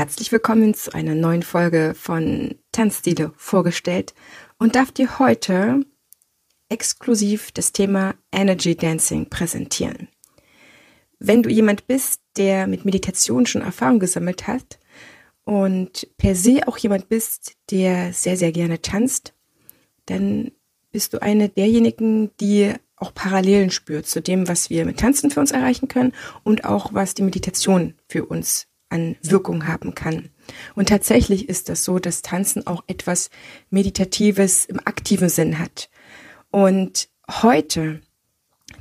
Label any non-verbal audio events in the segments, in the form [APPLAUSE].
Herzlich willkommen zu einer neuen Folge von Tanzstile vorgestellt und darf dir heute exklusiv das Thema Energy Dancing präsentieren. Wenn du jemand bist, der mit Meditation schon Erfahrung gesammelt hat und per se auch jemand bist, der sehr, sehr gerne tanzt, dann bist du eine derjenigen, die auch Parallelen spürt zu dem, was wir mit Tanzen für uns erreichen können und auch was die Meditation für uns an Wirkung haben kann. Und tatsächlich ist das so, dass Tanzen auch etwas Meditatives im aktiven Sinn hat. Und heute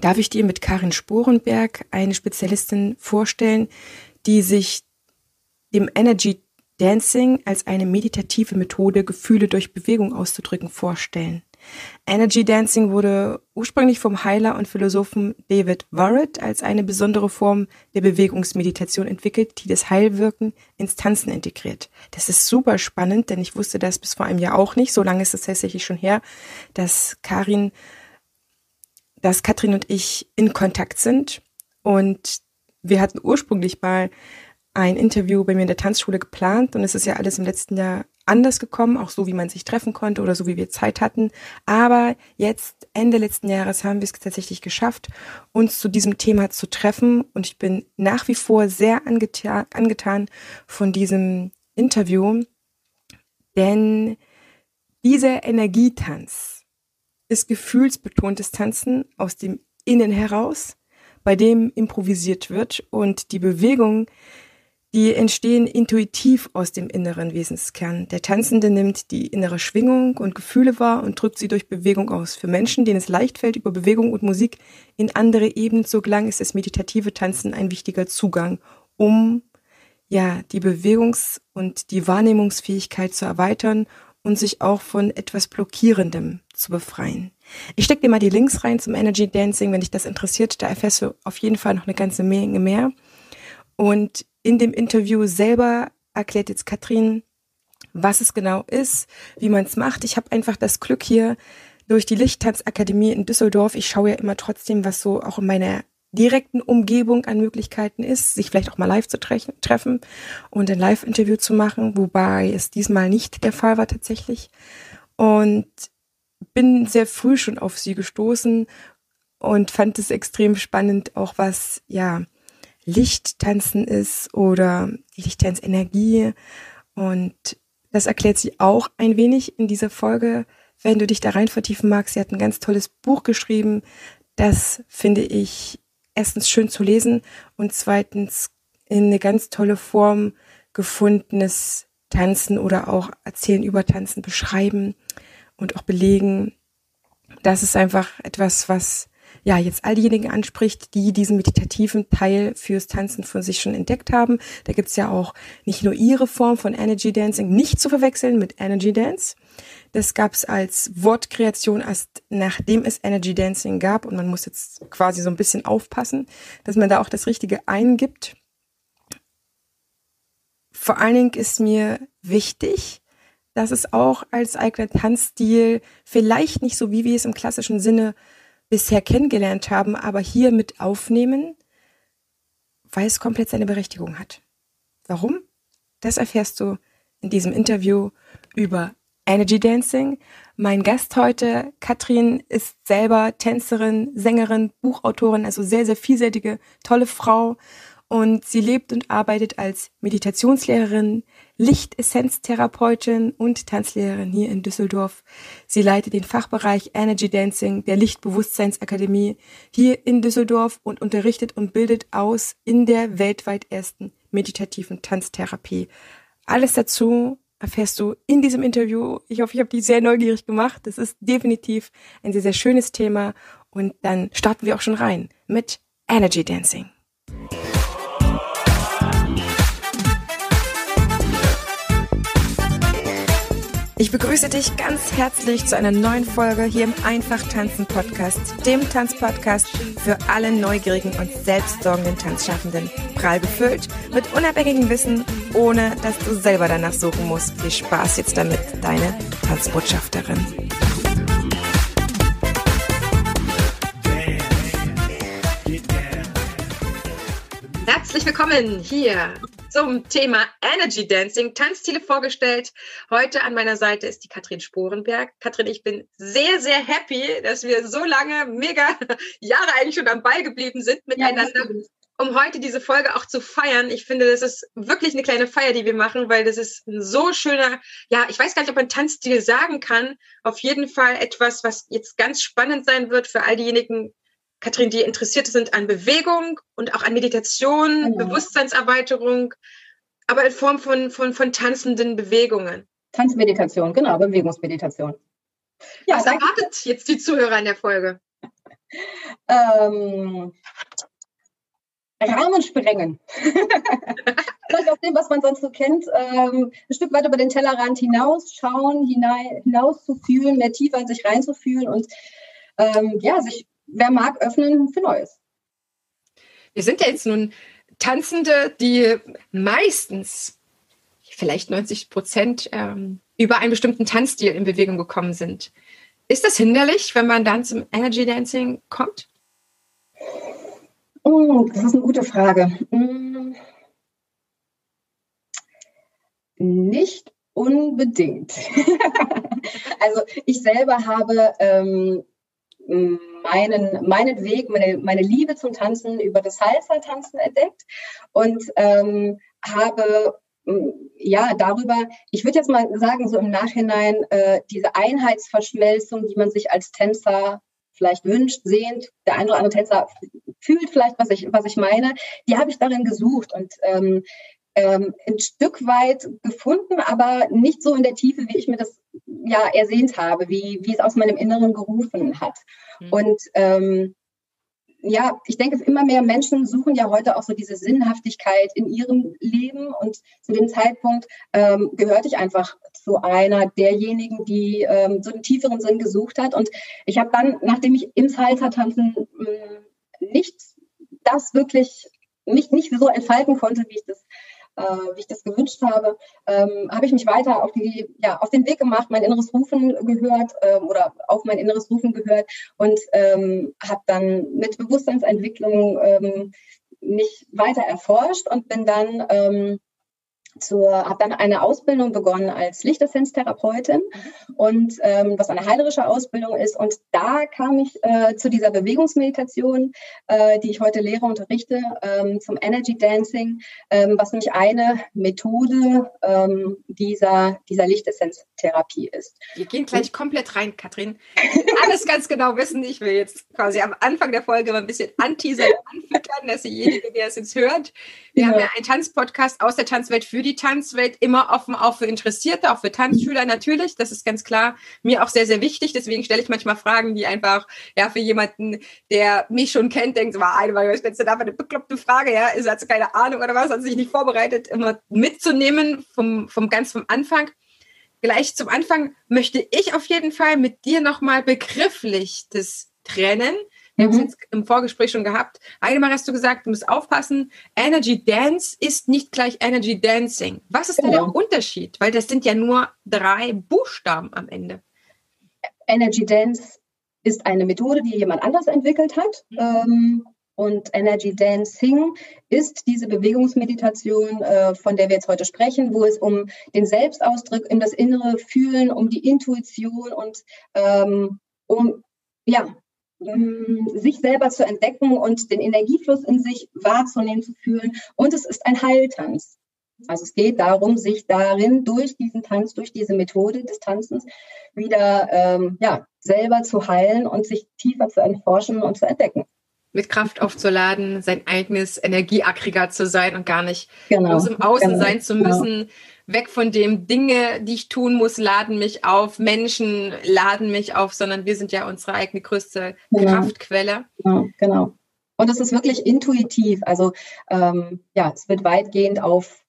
darf ich dir mit Karin Sporenberg eine Spezialistin vorstellen, die sich dem Energy Dancing als eine meditative Methode, Gefühle durch Bewegung auszudrücken, vorstellen. Energy Dancing wurde ursprünglich vom Heiler und Philosophen David Warrett als eine besondere Form der Bewegungsmeditation entwickelt, die das Heilwirken ins Tanzen integriert. Das ist super spannend, denn ich wusste das bis vor einem Jahr auch nicht. So lange ist es tatsächlich schon her, dass Karin, dass Katrin und ich in Kontakt sind und wir hatten ursprünglich mal ein Interview bei mir in der Tanzschule geplant und es ist ja alles im letzten Jahr anders gekommen, auch so wie man sich treffen konnte oder so wie wir Zeit hatten. Aber jetzt, Ende letzten Jahres, haben wir es tatsächlich geschafft, uns zu diesem Thema zu treffen. Und ich bin nach wie vor sehr angeta angetan von diesem Interview, denn dieser Energietanz ist gefühlsbetontes Tanzen aus dem Innen heraus, bei dem improvisiert wird. Und die Bewegung die entstehen intuitiv aus dem inneren Wesenskern. Der Tanzende nimmt die innere Schwingung und Gefühle wahr und drückt sie durch Bewegung aus. Für Menschen, denen es leicht fällt, über Bewegung und Musik in andere Ebenen zu gelangen, ist das meditative Tanzen ein wichtiger Zugang, um ja die Bewegungs- und die Wahrnehmungsfähigkeit zu erweitern und sich auch von etwas Blockierendem zu befreien. Ich stecke dir mal die Links rein zum Energy Dancing, wenn dich das interessiert. Da erfährst du auf jeden Fall noch eine ganze Menge mehr. Und in dem Interview selber erklärt jetzt Katrin, was es genau ist, wie man es macht. Ich habe einfach das Glück hier durch die Lichttanzakademie in Düsseldorf. Ich schaue ja immer trotzdem, was so auch in meiner direkten Umgebung an Möglichkeiten ist, sich vielleicht auch mal live zu tre treffen und ein Live-Interview zu machen, wobei es diesmal nicht der Fall war tatsächlich. Und bin sehr früh schon auf sie gestoßen und fand es extrem spannend, auch was, ja, Lichttanzen ist oder Lichttanzenergie. Und das erklärt sie auch ein wenig in dieser Folge. Wenn du dich da rein vertiefen magst, sie hat ein ganz tolles Buch geschrieben. Das finde ich erstens schön zu lesen und zweitens in eine ganz tolle Form gefundenes Tanzen oder auch Erzählen über Tanzen beschreiben und auch belegen. Das ist einfach etwas, was ja jetzt all diejenigen anspricht, die diesen meditativen Teil fürs Tanzen von sich schon entdeckt haben. Da gibt's ja auch nicht nur ihre Form von Energy Dancing, nicht zu verwechseln mit Energy Dance. Das gab's als Wortkreation erst nachdem es Energy Dancing gab und man muss jetzt quasi so ein bisschen aufpassen, dass man da auch das Richtige eingibt. Vor allen Dingen ist mir wichtig, dass es auch als eigener Tanzstil vielleicht nicht so, wie wir es im klassischen Sinne bisher kennengelernt haben, aber hier mit aufnehmen, weil es komplett seine Berechtigung hat. Warum? Das erfährst du in diesem Interview über Energy Dancing. Mein Gast heute, Katrin, ist selber Tänzerin, Sängerin, Buchautorin, also sehr, sehr vielseitige, tolle Frau und sie lebt und arbeitet als Meditationslehrerin, Lichtessenztherapeutin und Tanzlehrerin hier in Düsseldorf. Sie leitet den Fachbereich Energy Dancing der Lichtbewusstseinsakademie hier in Düsseldorf und unterrichtet und bildet aus in der weltweit ersten meditativen Tanztherapie. Alles dazu erfährst du in diesem Interview. Ich hoffe, ich habe dich sehr neugierig gemacht. Das ist definitiv ein sehr, sehr schönes Thema. Und dann starten wir auch schon rein mit Energy Dancing. Ich begrüße dich ganz herzlich zu einer neuen Folge hier im Einfach Tanzen Podcast, dem Tanzpodcast für alle neugierigen und selbstsorgenden Tanzschaffenden. Prall gefüllt mit unabhängigem Wissen, ohne dass du selber danach suchen musst. Viel Spaß jetzt damit, deine Tanzbotschafterin. Herzlich willkommen hier zum Thema Energy Dancing, Tanzstile vorgestellt. Heute an meiner Seite ist die Katrin Sporenberg. Katrin, ich bin sehr, sehr happy, dass wir so lange, mega [LAUGHS] Jahre eigentlich schon am Ball geblieben sind miteinander. Ja, um heute diese Folge auch zu feiern. Ich finde, das ist wirklich eine kleine Feier, die wir machen, weil das ist ein so schöner, ja, ich weiß gar nicht, ob man Tanzstil sagen kann. Auf jeden Fall etwas, was jetzt ganz spannend sein wird für all diejenigen, Katrin, die interessiert sind an Bewegung und auch an Meditation, genau. Bewusstseinserweiterung, aber in Form von, von, von tanzenden Bewegungen. Tanzmeditation, genau, Bewegungsmeditation. Ja, Was erwartet jetzt die Zuhörer in der Folge? ähm, Rahmen sprengen. [LAUGHS] Vielleicht aus dem, was man sonst so kennt, ähm, ein Stück weit über den Tellerrand hinaus schauen, hinein, hinaus zu fühlen, mehr tiefer in sich reinzufühlen und ähm, ja, sich wer mag, öffnen für Neues. Wir sind ja jetzt nun Tanzende, die meistens, vielleicht 90 Prozent, ähm, über einen bestimmten Tanzstil in Bewegung gekommen sind. Ist das hinderlich, wenn man dann zum Energy Dancing kommt? Oh, das ist eine gute Frage. Hm. Nicht unbedingt. [LAUGHS] also ich selber habe ähm, meinen, meinen Weg, meine, meine Liebe zum Tanzen über das Salsa-Tanzen entdeckt und ähm, habe mm, ja darüber, ich würde jetzt mal sagen, so im Nachhinein, äh, diese Einheitsverschmelzung, die man sich als Tänzer vielleicht wünscht, sehnt, der ein oder andere Tänzer fühlt vielleicht, was ich, was ich meine, die habe ich darin gesucht und ähm, ähm, ein Stück weit gefunden, aber nicht so in der Tiefe, wie ich mir das ja ersehnt habe, wie, wie es aus meinem Inneren gerufen hat. Mhm. Und ähm, ja, ich denke, immer mehr Menschen suchen ja heute auch so diese Sinnhaftigkeit in ihrem Leben. Und zu dem Zeitpunkt ähm, gehörte ich einfach zu einer derjenigen, die ähm, so einen tieferen Sinn gesucht hat. Und ich habe dann, nachdem ich im Salsa-Tanzen ähm, nicht das wirklich, nicht, nicht so entfalten konnte, wie ich das wie ich das gewünscht habe, ähm, habe ich mich weiter auf, die, ja, auf den Weg gemacht, mein inneres Rufen gehört ähm, oder auf mein inneres Rufen gehört und ähm, habe dann mit Bewusstseinsentwicklung mich weiter erforscht und bin dann habe dann eine Ausbildung begonnen als Lichtessenztherapeutin und ähm, was eine heilerische Ausbildung ist. Und da kam ich äh, zu dieser Bewegungsmeditation, äh, die ich heute lehre, unterrichte, ähm, zum Energy Dancing, ähm, was nämlich eine Methode ähm, dieser, dieser Lichtessenztherapie ist. Wir gehen gleich komplett rein, Katrin. [LAUGHS] Alles ganz genau wissen. Ich will jetzt quasi am Anfang der Folge mal ein bisschen anteasern, anfüttern, dass derjenige, der es jetzt hört, wir ja. haben ja einen Tanzpodcast aus der Tanzwelt für die Tanzwelt, immer offen auch für Interessierte, auch für Tanzschüler natürlich. Das ist ganz klar mir auch sehr, sehr wichtig. Deswegen stelle ich manchmal Fragen, die einfach, ja, für jemanden, der mich schon kennt, denkt, so, eine, weil stellst du da eine bekloppte Frage, ja, ist hat keine Ahnung oder was, hat sich nicht vorbereitet, immer mitzunehmen vom, vom ganz vom Anfang. Gleich zum Anfang möchte ich auf jeden Fall mit dir nochmal begrifflich das trennen wir haben es mhm. jetzt im Vorgespräch schon gehabt. Einmal hast du gesagt, du musst aufpassen, Energy Dance ist nicht gleich Energy Dancing. Was ist genau. denn der genau. Unterschied? Weil das sind ja nur drei Buchstaben am Ende. Energy Dance ist eine Methode, die jemand anders entwickelt hat. Mhm. Ähm, und Energy Dancing ist diese Bewegungsmeditation, äh, von der wir jetzt heute sprechen, wo es um den Selbstausdruck in das innere Fühlen, um die Intuition und ähm, um ja, sich selber zu entdecken und den Energiefluss in sich wahrzunehmen, zu fühlen. Und es ist ein Heiltanz. Also es geht darum, sich darin durch diesen Tanz, durch diese Methode des Tanzens wieder ähm, ja, selber zu heilen und sich tiefer zu erforschen und zu entdecken. Mit Kraft aufzuladen, sein eigenes Energieaggregat zu sein und gar nicht genau, aus im Außen genau, sein zu genau. müssen, genau weg von dem Dinge, die ich tun muss, laden mich auf, Menschen laden mich auf, sondern wir sind ja unsere eigene größte genau. Kraftquelle. Genau, genau. Und es ist wirklich intuitiv. Also ähm, ja, es wird weitgehend auf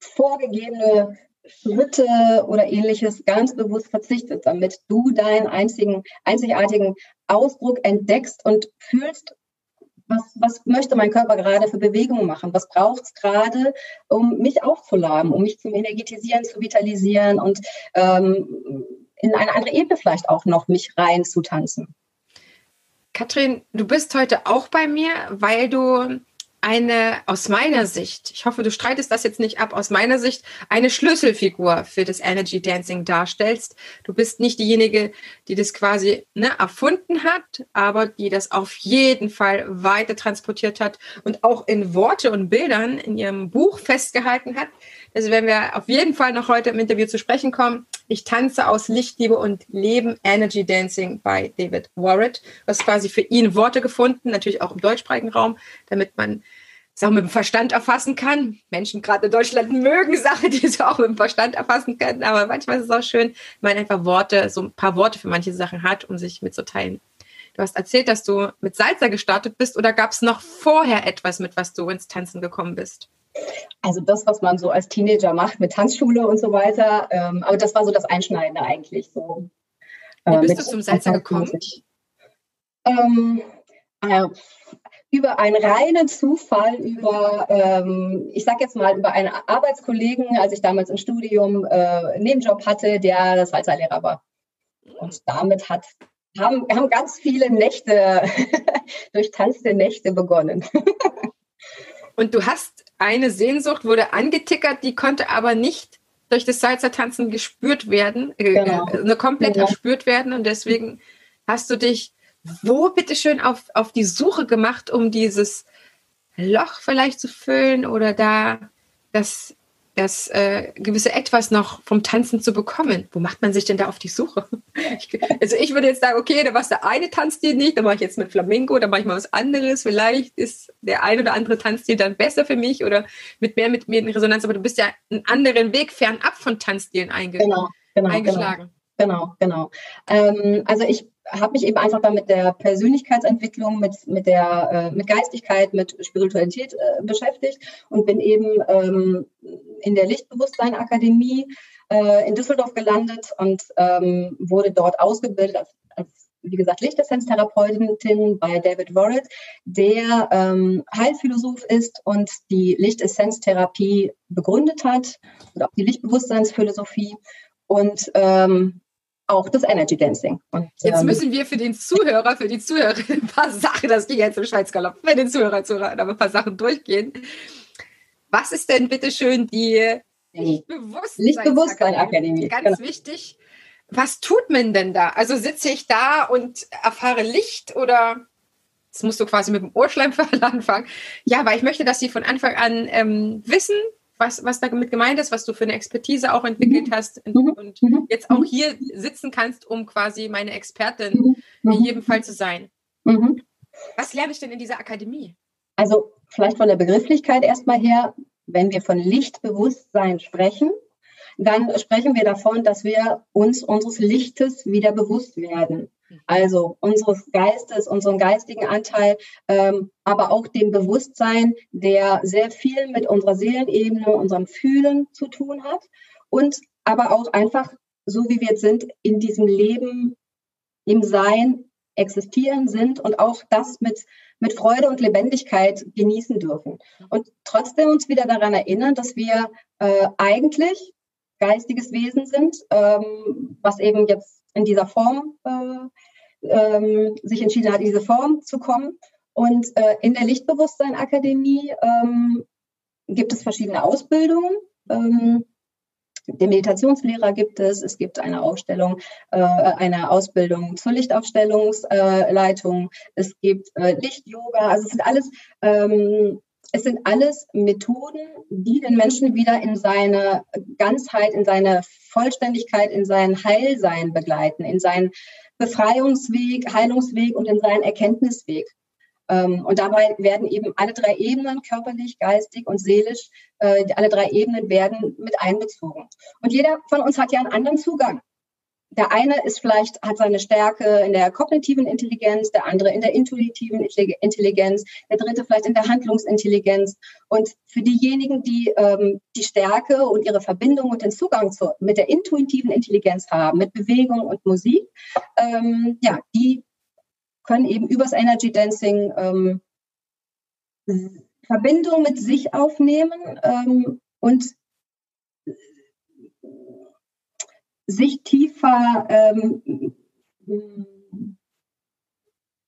vorgegebene Schritte oder ähnliches ganz bewusst verzichtet, damit du deinen einzigen, einzigartigen Ausdruck entdeckst und fühlst was, was möchte mein Körper gerade für Bewegungen machen? Was braucht es gerade, um mich aufzuladen, um mich zum Energetisieren, zu vitalisieren und ähm, in eine andere Ebene vielleicht auch noch mich rein zu? Katrin, du bist heute auch bei mir, weil du eine, aus meiner Sicht, ich hoffe, du streitest das jetzt nicht ab, aus meiner Sicht eine Schlüsselfigur für das Energy Dancing darstellst. Du bist nicht diejenige, die das quasi ne, erfunden hat, aber die das auf jeden Fall weiter transportiert hat und auch in Worte und Bildern in ihrem Buch festgehalten hat. Also wenn wir auf jeden Fall noch heute im Interview zu sprechen kommen. Ich tanze aus Lichtliebe und Leben Energy Dancing bei David Warrett. Hast quasi für ihn Worte gefunden, natürlich auch im deutschsprachigen Raum, damit man es auch mit dem Verstand erfassen kann. Menschen gerade in Deutschland mögen Sachen, die sie auch mit dem Verstand erfassen können, aber manchmal ist es auch schön, wenn man einfach Worte, so ein paar Worte für manche Sachen hat, um sich mitzuteilen. Du hast erzählt, dass du mit Salsa gestartet bist oder gab es noch vorher etwas, mit was du ins Tanzen gekommen bist? Also das, was man so als Teenager macht mit Tanzschule und so weiter. Ähm, aber das war so das Einschneidende eigentlich. So, äh, Wie bist du zum Salsa gekommen? Ähm, äh, über einen reinen Zufall, über, ähm, ich sag jetzt mal, über einen Arbeitskollegen, als ich damals im Studium äh, einen Nebenjob hatte, der das Salsa-Lehrer war. Und damit hat, haben, haben ganz viele Nächte, [LAUGHS] durchtanzte Nächte begonnen. [LAUGHS] Und du hast eine Sehnsucht, wurde angetickert, die konnte aber nicht durch das Salsa-Tanzen gespürt werden, äh, genau. äh, komplett genau. erspürt werden. Und deswegen hast du dich wo bitteschön auf, auf die Suche gemacht, um dieses Loch vielleicht zu füllen oder da das, das äh, gewisse Etwas noch vom Tanzen zu bekommen? Wo macht man sich denn da auf die Suche? [LAUGHS] Ich, also ich würde jetzt sagen, okay, da war der eine Tanzstil nicht, da mache ich jetzt mit Flamenco, da mache ich mal was anderes. Vielleicht ist der ein oder andere Tanzstil dann besser für mich oder mit mehr mit mir in Resonanz, aber du bist ja einen anderen Weg fernab von Tanzstilen einge genau, genau, eingeschlagen. Genau, genau. genau. Ähm, also ich habe mich eben einfach da mit der Persönlichkeitsentwicklung, mit, mit der äh, mit Geistigkeit, mit Spiritualität äh, beschäftigt und bin eben ähm, in der Lichtbewusstsein Akademie äh, in Düsseldorf gelandet und ähm, wurde dort ausgebildet als, als wie gesagt, Lichtessenz-Therapeutin bei David Warrett, der ähm, Heilphilosoph ist und die Lichtessenz-Therapie begründet hat oder auch die Lichtbewusstseinsphilosophie. Und ähm, auch das Energy Dancing. Und, jetzt ähm, müssen wir für den Zuhörer, für die Zuhörerin ein paar Sachen, das ging jetzt im Schweizgalopp, für den Zuhörer, Zuhörer ein paar Sachen durchgehen. Was ist denn bitte schön die Lichtbewusstseinsakademie? Ganz genau. wichtig. Was tut man denn da? Also sitze ich da und erfahre Licht oder das musst du quasi mit dem Ohrschleimfall [LAUGHS] anfangen. Ja, weil ich möchte, dass sie von Anfang an ähm, wissen, was, was damit gemeint ist, was du für eine Expertise auch entwickelt mhm. hast und, mhm. und mhm. jetzt auch hier sitzen kannst, um quasi meine Expertin in jedem Fall zu sein. Was lerne ich denn in dieser Akademie? Also vielleicht von der Begrifflichkeit erstmal her, wenn wir von Lichtbewusstsein sprechen, dann sprechen wir davon, dass wir uns unseres Lichtes wieder bewusst werden. Also unseres Geistes, unseren geistigen Anteil, ähm, aber auch dem Bewusstsein, der sehr viel mit unserer Seelenebene, unserem Fühlen zu tun hat und aber auch einfach, so wie wir jetzt sind, in diesem Leben, im Sein existieren sind und auch das mit, mit Freude und Lebendigkeit genießen dürfen. Und trotzdem uns wieder daran erinnern, dass wir äh, eigentlich geistiges Wesen sind, ähm, was eben jetzt in dieser Form äh, ähm, sich entschieden hat, in diese Form zu kommen. Und äh, in der Lichtbewusstsein-Akademie ähm, gibt es verschiedene Ausbildungen. Ähm, den Meditationslehrer gibt es, es gibt eine Ausstellung, äh, eine Ausbildung zur Lichtaufstellungsleitung, es gibt äh, Licht-Yoga, also es sind alles ähm, es sind alles Methoden, die den Menschen wieder in seine Ganzheit, in seine Vollständigkeit, in sein Heilsein begleiten, in seinen Befreiungsweg, Heilungsweg und in seinen Erkenntnisweg. Ähm, und dabei werden eben alle drei Ebenen, körperlich, geistig und seelisch, äh, alle drei Ebenen werden mit einbezogen. Und jeder von uns hat ja einen anderen Zugang der eine ist vielleicht, hat seine Stärke in der kognitiven Intelligenz, der andere in der intuitiven Intelligenz, der dritte vielleicht in der Handlungsintelligenz. Und für diejenigen, die ähm, die Stärke und ihre Verbindung und den Zugang zu, mit der intuitiven Intelligenz haben, mit Bewegung und Musik, ähm, ja, die können eben übers Energy Dancing ähm, Verbindung mit sich aufnehmen ähm, und sich tiefer ähm,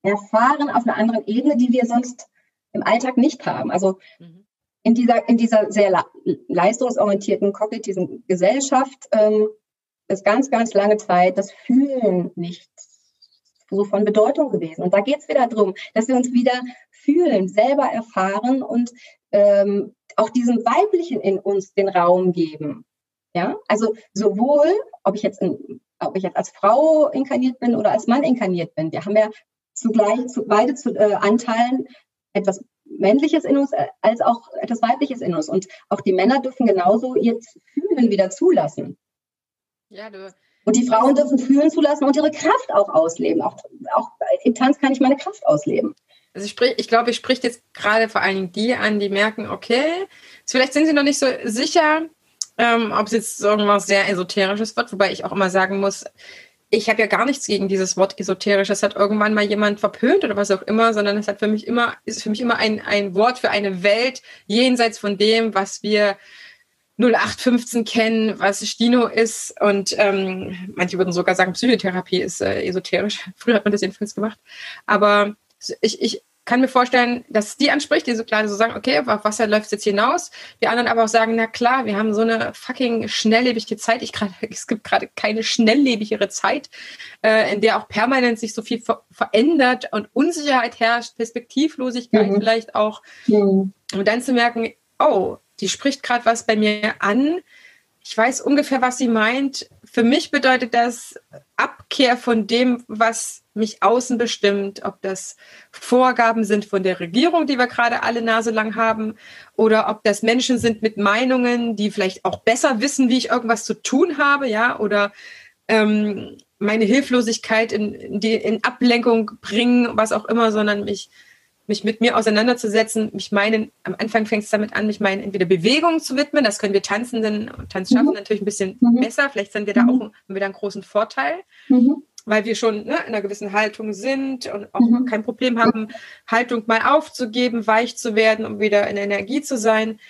erfahren auf einer anderen Ebene, die wir sonst im Alltag nicht haben. Also mhm. in dieser, in dieser sehr leistungsorientierten, kognitiven Gesellschaft ähm, ist ganz, ganz lange Zeit das Fühlen nicht so von Bedeutung gewesen. Und da geht es wieder darum, dass wir uns wieder fühlen, selber erfahren und ähm, auch diesem Weiblichen in uns den Raum geben. Ja, also sowohl, ob ich jetzt, in, ob ich jetzt als Frau inkarniert bin oder als Mann inkarniert bin, wir haben ja zugleich zu, beide zu, äh, Anteilen etwas Männliches in uns äh, als auch etwas Weibliches in uns. Und auch die Männer dürfen genauso ihr Fühlen wieder zulassen. Ja, du. Und die Frauen dürfen fühlen zulassen und ihre Kraft auch ausleben. Auch, auch im Tanz kann ich meine Kraft ausleben. Also ich, sprich, ich glaube, ich spricht jetzt gerade vor allen Dingen die an, die merken, okay, vielleicht sind sie noch nicht so sicher, ähm, ob es jetzt irgendwas sehr Esoterisches wird, wobei ich auch immer sagen muss, ich habe ja gar nichts gegen dieses Wort esoterisch. Das hat irgendwann mal jemand verpönt oder was auch immer, sondern es hat für mich immer, ist für mich immer ein, ein Wort für eine Welt jenseits von dem, was wir 0815 kennen, was Stino ist. Und ähm, manche würden sogar sagen, Psychotherapie ist äh, esoterisch. [LAUGHS] Früher hat man das jedenfalls gemacht. Aber ich, ich kann mir vorstellen, dass es die anspricht, die so klar so sagen, okay, auf was läuft es jetzt hinaus? Die anderen aber auch sagen, na klar, wir haben so eine fucking schnelllebige Zeit. Ich grad, [LAUGHS] es gibt gerade keine schnelllebigere Zeit, äh, in der auch permanent sich so viel ver verändert und Unsicherheit herrscht, Perspektivlosigkeit mhm. vielleicht auch. Mhm. Und dann zu merken, oh, die spricht gerade was bei mir an. Ich weiß ungefähr, was sie meint. Für mich bedeutet das Abkehr von dem, was mich außen bestimmt, ob das Vorgaben sind von der Regierung, die wir gerade alle Nase lang haben, oder ob das Menschen sind mit Meinungen, die vielleicht auch besser wissen, wie ich irgendwas zu tun habe, ja, oder ähm, meine Hilflosigkeit in, in, die, in Ablenkung bringen, was auch immer, sondern mich mich mit mir auseinanderzusetzen, mich meinen, am Anfang fängt es damit an, mich meinen entweder Bewegungen zu widmen, das können wir Tanzenden und Tanzschaffenden mhm. natürlich ein bisschen mhm. besser, vielleicht sind wir da mhm. auch, haben wir da einen großen Vorteil, mhm. weil wir schon ne, in einer gewissen Haltung sind und auch mhm. kein Problem haben, Haltung mal aufzugeben, weich zu werden, um wieder in Energie zu sein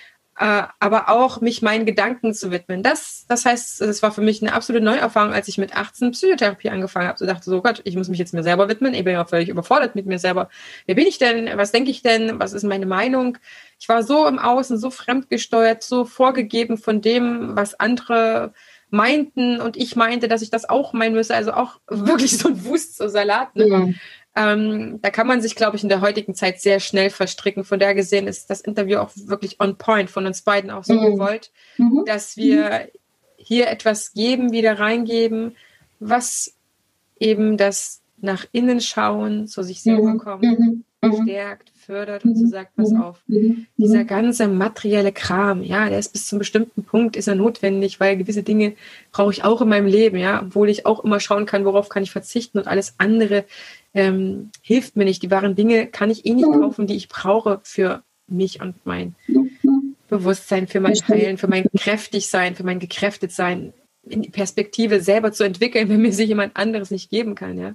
äh, aber auch mich meinen Gedanken zu widmen. Das, das heißt, es war für mich eine absolute Neuerfahrung, als ich mit 18 Psychotherapie angefangen habe. So dachte so, Gott, ich muss mich jetzt mir selber widmen. Ich bin ja völlig überfordert mit mir selber. Wer bin ich denn? Was denke ich denn? Was ist meine Meinung? Ich war so im Außen, so fremdgesteuert, so vorgegeben von dem, was andere meinten und ich meinte, dass ich das auch meinen müsse. Also auch [LAUGHS] wirklich so ein Wust, so Salat. Ne? Ja. Ähm, da kann man sich, glaube ich, in der heutigen Zeit sehr schnell verstricken. Von daher gesehen ist das Interview auch wirklich on point von uns beiden auch so mhm. gewollt, mhm. dass wir hier etwas geben, wieder reingeben, was eben das nach innen schauen, zu sich selber mhm. kommen, mhm. Stärkt, fördert und so sagt, pass auf, dieser ganze materielle Kram, ja, der ist bis zu einem bestimmten Punkt, ist er notwendig, weil gewisse Dinge brauche ich auch in meinem Leben, ja, obwohl ich auch immer schauen kann, worauf kann ich verzichten und alles andere ähm, hilft mir nicht. Die wahren Dinge kann ich eh nicht kaufen, die ich brauche für mich und mein Bewusstsein, für mein Heilen, für mein Kräftigsein, für mein Gekräftetsein, in die Perspektive selber zu entwickeln, [LAUGHS] wenn mir sich jemand anderes nicht geben kann, ja.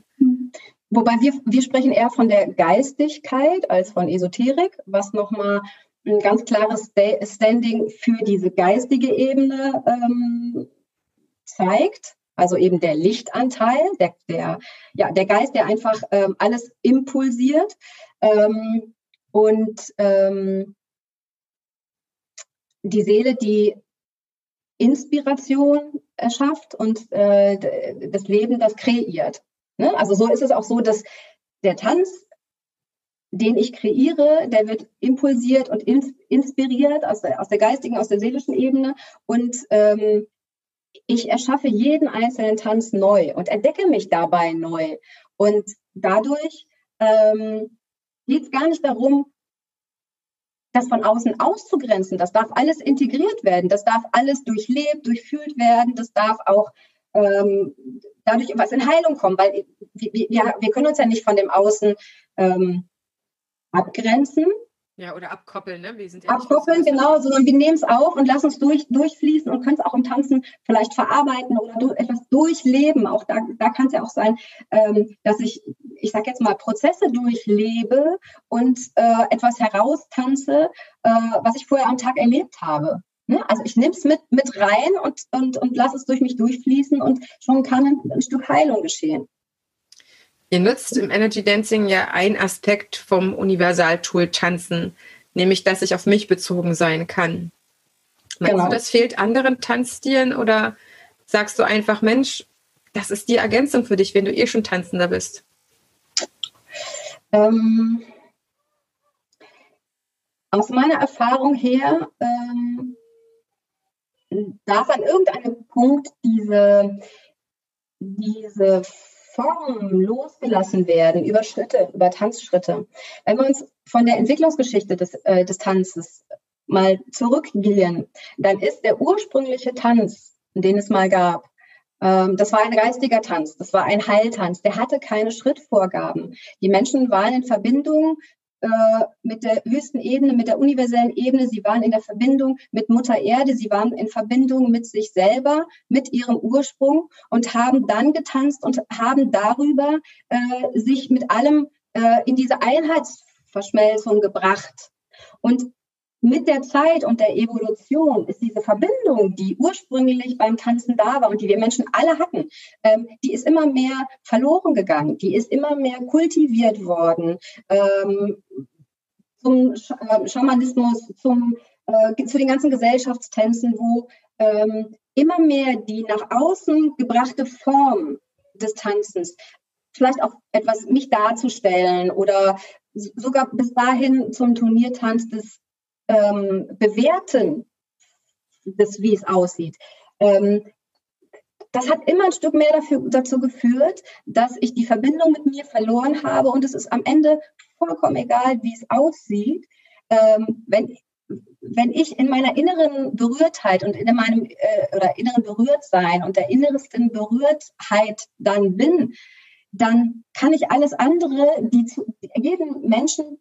Wobei wir, wir sprechen eher von der Geistigkeit als von Esoterik, was nochmal ein ganz klares Standing für diese geistige Ebene ähm, zeigt also eben der Lichtanteil, der, der, ja, der Geist, der einfach ähm, alles impulsiert ähm, und ähm, die Seele, die Inspiration erschafft und äh, das Leben, das kreiert. Ne? Also so ist es auch so, dass der Tanz, den ich kreiere, der wird impulsiert und ins, inspiriert aus der, aus der geistigen, aus der seelischen Ebene und ähm, ich erschaffe jeden einzelnen Tanz neu und entdecke mich dabei neu. Und dadurch ähm, geht es gar nicht darum, das von außen auszugrenzen. Das darf alles integriert werden. Das darf alles durchlebt, durchfühlt werden. Das darf auch ähm, dadurch was in Heilung kommen, weil wir, wir, wir können uns ja nicht von dem Außen ähm, abgrenzen, ja, oder abkoppeln, ne? Wir sind ja abkoppeln, genau, sondern wir nehmen es auf und lassen es durch, durchfließen und können es auch im Tanzen vielleicht verarbeiten oder du, etwas durchleben. Auch da, da kann es ja auch sein, ähm, dass ich, ich sage jetzt mal, Prozesse durchlebe und äh, etwas heraustanze, äh, was ich vorher am Tag erlebt habe. Ne? Also ich nehme es mit, mit rein und, und, und lasse es durch mich durchfließen und schon kann ein, ein Stück Heilung geschehen. Ihr nutzt im Energy Dancing ja einen Aspekt vom Universaltool Tanzen, nämlich dass ich auf mich bezogen sein kann. Meinst genau. du, das fehlt anderen Tanzstilen oder sagst du einfach, Mensch, das ist die Ergänzung für dich, wenn du eh schon Tanzender bist? Ähm, aus meiner Erfahrung her ähm, darf an irgendeinem Punkt diese, diese Formen losgelassen werden über Schritte, über Tanzschritte. Wenn wir uns von der Entwicklungsgeschichte des, äh, des Tanzes mal zurückgehen, dann ist der ursprüngliche Tanz, den es mal gab, ähm, das war ein geistiger Tanz, das war ein Heiltanz, der hatte keine Schrittvorgaben. Die Menschen waren in Verbindung mit der höchsten Ebene, mit der universellen Ebene. Sie waren in der Verbindung mit Mutter Erde, sie waren in Verbindung mit sich selber, mit ihrem Ursprung und haben dann getanzt und haben darüber äh, sich mit allem äh, in diese Einheitsverschmelzung gebracht. Und mit der Zeit und der Evolution ist diese Verbindung, die ursprünglich beim Tanzen da war und die wir Menschen alle hatten, ähm, die ist immer mehr verloren gegangen, die ist immer mehr kultiviert worden ähm, zum Sch äh, Schamanismus, zum, äh, zu den ganzen Gesellschaftstänzen, wo ähm, immer mehr die nach außen gebrachte Form des Tanzens vielleicht auch etwas mich darzustellen oder sogar bis dahin zum Turniertanz des ähm, Bewerten, des, wie es aussieht, ähm, das hat immer ein Stück mehr dafür, dazu geführt, dass ich die Verbindung mit mir verloren habe und es ist am Ende vollkommen egal, wie es aussieht. Ähm, wenn, wenn ich in meiner inneren Berührtheit und in meinem äh, oder inneren Berührtsein und der innersten Berührtheit dann bin, dann kann ich alles andere, die zu, jeden Menschen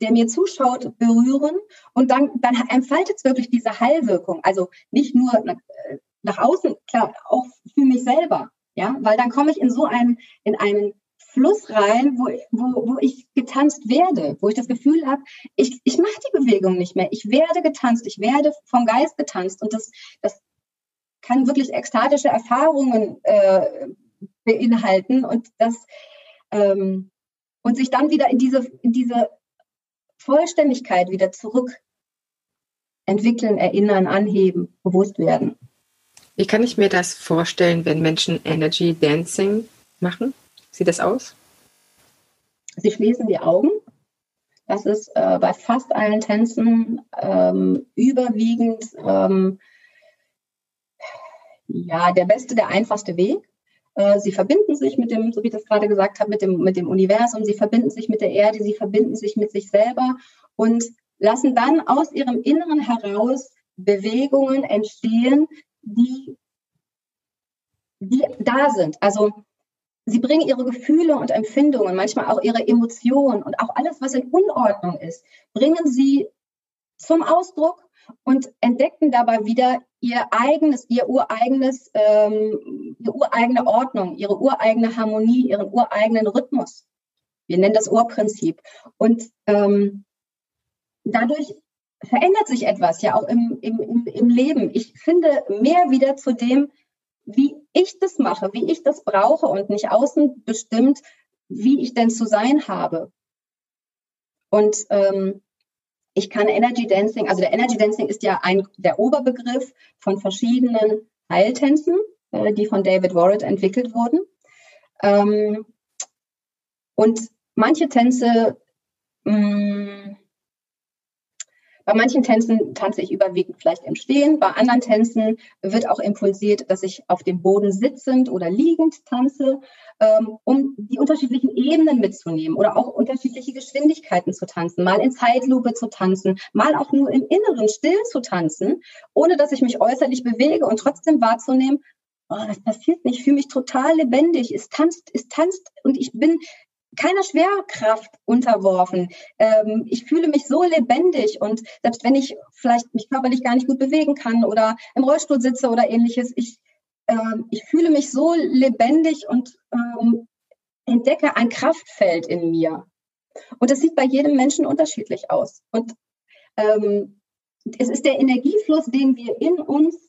der mir zuschaut, berühren und dann, dann entfaltet es wirklich diese Heilwirkung. Also nicht nur nach, äh, nach außen, klar, auch für mich selber. Ja, weil dann komme ich in so einen, in einen Fluss rein, wo, wo, wo ich getanzt werde, wo ich das Gefühl habe, ich, ich mache die Bewegung nicht mehr. Ich werde getanzt, ich werde vom Geist getanzt. Und das, das kann wirklich ekstatische Erfahrungen äh, beinhalten und das ähm, und sich dann wieder in diese, in diese Vollständigkeit wieder zurück entwickeln, erinnern, anheben, bewusst werden. Wie kann ich mir das vorstellen, wenn Menschen Energy Dancing machen? Sieht das aus? Sie schließen die Augen. Das ist äh, bei fast allen Tänzen ähm, überwiegend ähm, ja, der beste, der einfachste Weg. Äh, sie verbinden sich mit dem, so wie ich das gerade gesagt habe, mit dem, mit dem Universum, sie verbinden sich mit der Erde, sie verbinden sich mit sich selber und lassen dann aus ihrem Inneren heraus Bewegungen entstehen, die, die da sind. Also sie bringen ihre Gefühle und Empfindungen, manchmal auch ihre Emotionen und auch alles, was in Unordnung ist, bringen sie zum Ausdruck und entdeckten dabei wieder ihr eigenes, ihr ureigenes, ähm, ihre ureigene Ordnung, ihre ureigene Harmonie, ihren ureigenen Rhythmus. Wir nennen das Urprinzip. Und ähm, dadurch verändert sich etwas ja auch im, im, im Leben. Ich finde mehr wieder zu dem, wie ich das mache, wie ich das brauche und nicht außen bestimmt, wie ich denn zu sein habe. Und ähm, ich kann Energy Dancing, also der Energy Dancing ist ja ein, der Oberbegriff von verschiedenen Heiltänzen, äh, die von David Warrett entwickelt wurden. Ähm, und manche Tänze mh, mm, bei manchen Tänzen tanze ich überwiegend vielleicht im Stehen, bei anderen Tänzen wird auch impulsiert, dass ich auf dem Boden sitzend oder liegend tanze, ähm, um die unterschiedlichen Ebenen mitzunehmen oder auch unterschiedliche Geschwindigkeiten zu tanzen, mal in Zeitlupe zu tanzen, mal auch nur im Inneren still zu tanzen, ohne dass ich mich äußerlich bewege und trotzdem wahrzunehmen, oh, das passiert nicht, ich fühle mich total lebendig, es tanzt, es tanzt und ich bin keiner Schwerkraft unterworfen. Ähm, ich fühle mich so lebendig und selbst wenn ich vielleicht mich körperlich gar nicht gut bewegen kann oder im Rollstuhl sitze oder ähnliches, ich, ähm, ich fühle mich so lebendig und ähm, entdecke ein Kraftfeld in mir. Und das sieht bei jedem Menschen unterschiedlich aus. Und ähm, es ist der Energiefluss, den wir in uns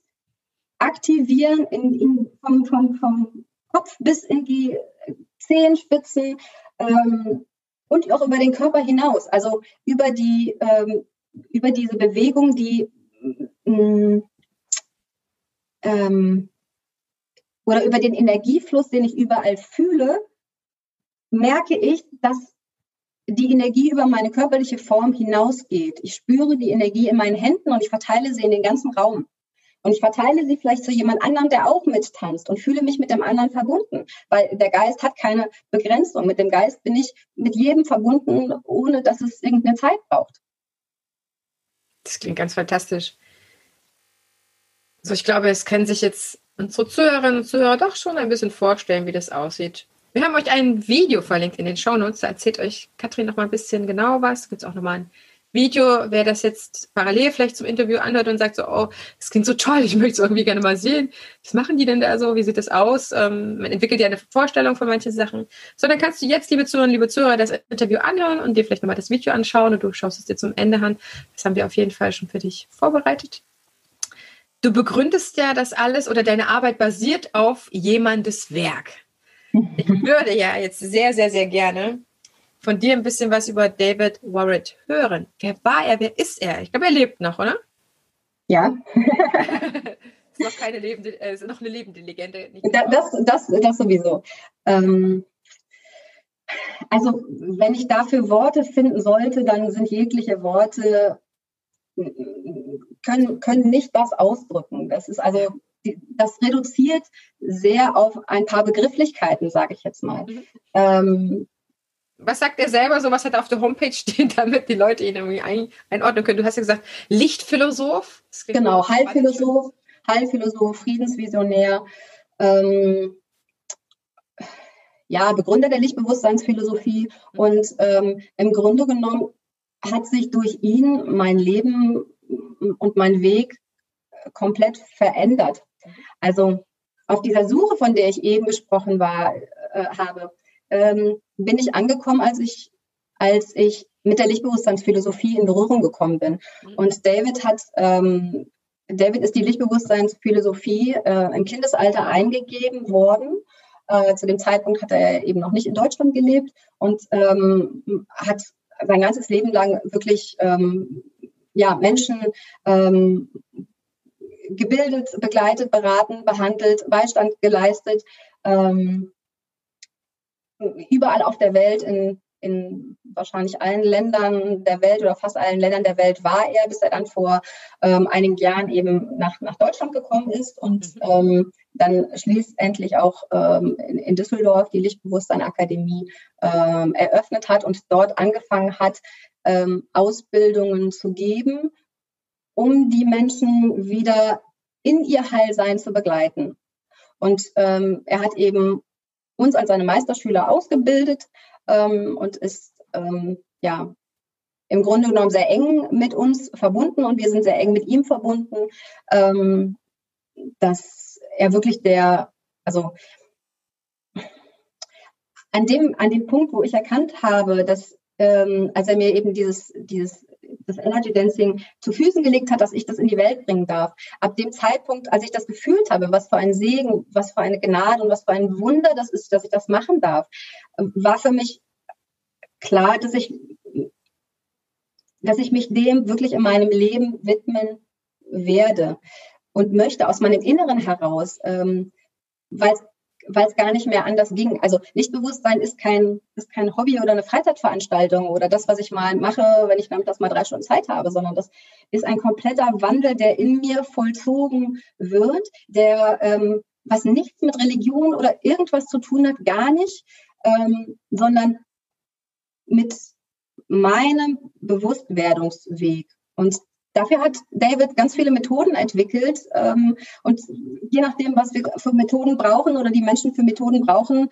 aktivieren, in, in, vom, vom, vom Kopf bis in die Zehenspitzen ähm, und auch über den Körper hinaus. Also über die ähm, über diese Bewegung, die mh, ähm, oder über den Energiefluss, den ich überall fühle, merke ich, dass die Energie über meine körperliche Form hinausgeht. Ich spüre die Energie in meinen Händen und ich verteile sie in den ganzen Raum. Und ich verteile sie vielleicht zu jemand anderem, der auch mittanzt und fühle mich mit dem anderen verbunden, weil der Geist hat keine Begrenzung. Mit dem Geist bin ich mit jedem verbunden, ohne dass es irgendeine Zeit braucht. Das klingt ganz fantastisch. Also ich glaube, es können sich jetzt unsere Zuhörerinnen und Zuhörer doch schon ein bisschen vorstellen, wie das aussieht. Wir haben euch ein Video verlinkt in den Shownotes. Da erzählt euch Katrin noch mal ein bisschen genau was. Gibt es auch noch mal ein Video, wer das jetzt parallel vielleicht zum Interview anhört und sagt so, oh, das klingt so toll, ich möchte es irgendwie gerne mal sehen. Was machen die denn da so? Wie sieht das aus? Ähm, man entwickelt ja eine Vorstellung von manchen Sachen. So, dann kannst du jetzt, liebe Zuhörerinnen, liebe Zuhörer, das Interview anhören und dir vielleicht nochmal das Video anschauen und du schaust es dir zum Ende an. Das haben wir auf jeden Fall schon für dich vorbereitet. Du begründest ja das alles oder deine Arbeit basiert auf jemandes Werk. Ich [LAUGHS] würde ja jetzt sehr, sehr, sehr gerne von dir ein bisschen was über David Warrett hören. Wer war er? Wer ist er? Ich glaube, er lebt noch, oder? Ja. [LAUGHS] ist noch keine lebende, äh, ist noch eine lebende Legende. Das, das, das sowieso. Ähm, also, wenn ich dafür Worte finden sollte, dann sind jegliche Worte können, können nicht das ausdrücken. Das ist also das reduziert sehr auf ein paar Begrifflichkeiten, sage ich jetzt mal. Mhm. Ähm, was sagt er selber so? Was hat er auf der Homepage [LAUGHS] stehen, damit die Leute ihn irgendwie ein, einordnen können? Du hast ja gesagt, Lichtphilosoph. Genau, Heilphilosoph, Heilphilosoph, Friedensvisionär. Ähm, ja, Begründer der Lichtbewusstseinsphilosophie. Und ähm, im Grunde genommen hat sich durch ihn mein Leben und mein Weg komplett verändert. Also auf dieser Suche, von der ich eben gesprochen war, äh, habe, ähm, bin ich angekommen, als ich, als ich mit der Lichtbewusstseinsphilosophie in Berührung gekommen bin. Mhm. Und David hat, ähm, David ist die Lichtbewusstseinsphilosophie äh, im Kindesalter eingegeben worden. Äh, zu dem Zeitpunkt hat er eben noch nicht in Deutschland gelebt und ähm, hat sein ganzes Leben lang wirklich ähm, ja, Menschen ähm, gebildet, begleitet, beraten, behandelt, Beistand geleistet. Ähm, überall auf der Welt, in, in wahrscheinlich allen Ländern der Welt oder fast allen Ländern der Welt war er, bis er dann vor ähm, einigen Jahren eben nach, nach Deutschland gekommen ist und mhm. ähm, dann schließlich auch ähm, in, in, Düsseldorf die Lichtbewusstsein Akademie ähm, eröffnet hat und dort angefangen hat, ähm, Ausbildungen zu geben, um die Menschen wieder in ihr Heilsein zu begleiten. Und ähm, er hat eben uns als seine Meisterschüler ausgebildet ähm, und ist ähm, ja im Grunde genommen sehr eng mit uns verbunden und wir sind sehr eng mit ihm verbunden, ähm, dass er wirklich der, also an dem, an dem Punkt, wo ich erkannt habe, dass ähm, als er mir eben dieses, dieses das Energy Dancing zu Füßen gelegt hat, dass ich das in die Welt bringen darf. Ab dem Zeitpunkt, als ich das gefühlt habe, was für ein Segen, was für eine Gnade und was für ein Wunder das ist, dass ich das machen darf, war für mich klar, dass ich, dass ich mich dem wirklich in meinem Leben widmen werde und möchte aus meinem Inneren heraus, ähm, weil weil es gar nicht mehr anders ging. Also Lichtbewusstsein ist kein, ist kein Hobby oder eine Freizeitveranstaltung oder das, was ich mal mache, wenn ich damit das mal drei Stunden Zeit habe, sondern das ist ein kompletter Wandel, der in mir vollzogen wird, der ähm, was nichts mit Religion oder irgendwas zu tun hat, gar nicht, ähm, sondern mit meinem Bewusstwerdungsweg. Und Dafür hat David ganz viele Methoden entwickelt. Ähm, und je nachdem, was wir für Methoden brauchen oder die Menschen für Methoden brauchen,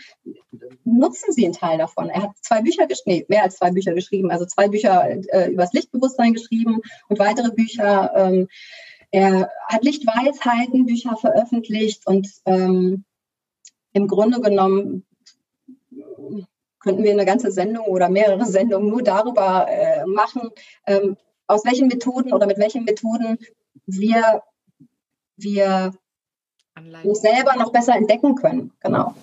nutzen sie einen Teil davon. Er hat zwei Bücher geschrieben, mehr als zwei Bücher geschrieben, also zwei Bücher äh, über das Lichtbewusstsein geschrieben und weitere Bücher. Ähm, er hat Lichtweisheiten, Bücher veröffentlicht und ähm, im Grunde genommen könnten wir eine ganze Sendung oder mehrere Sendungen nur darüber äh, machen, aus welchen Methoden oder mit welchen Methoden wir, wir uns selber noch besser entdecken können. Genau.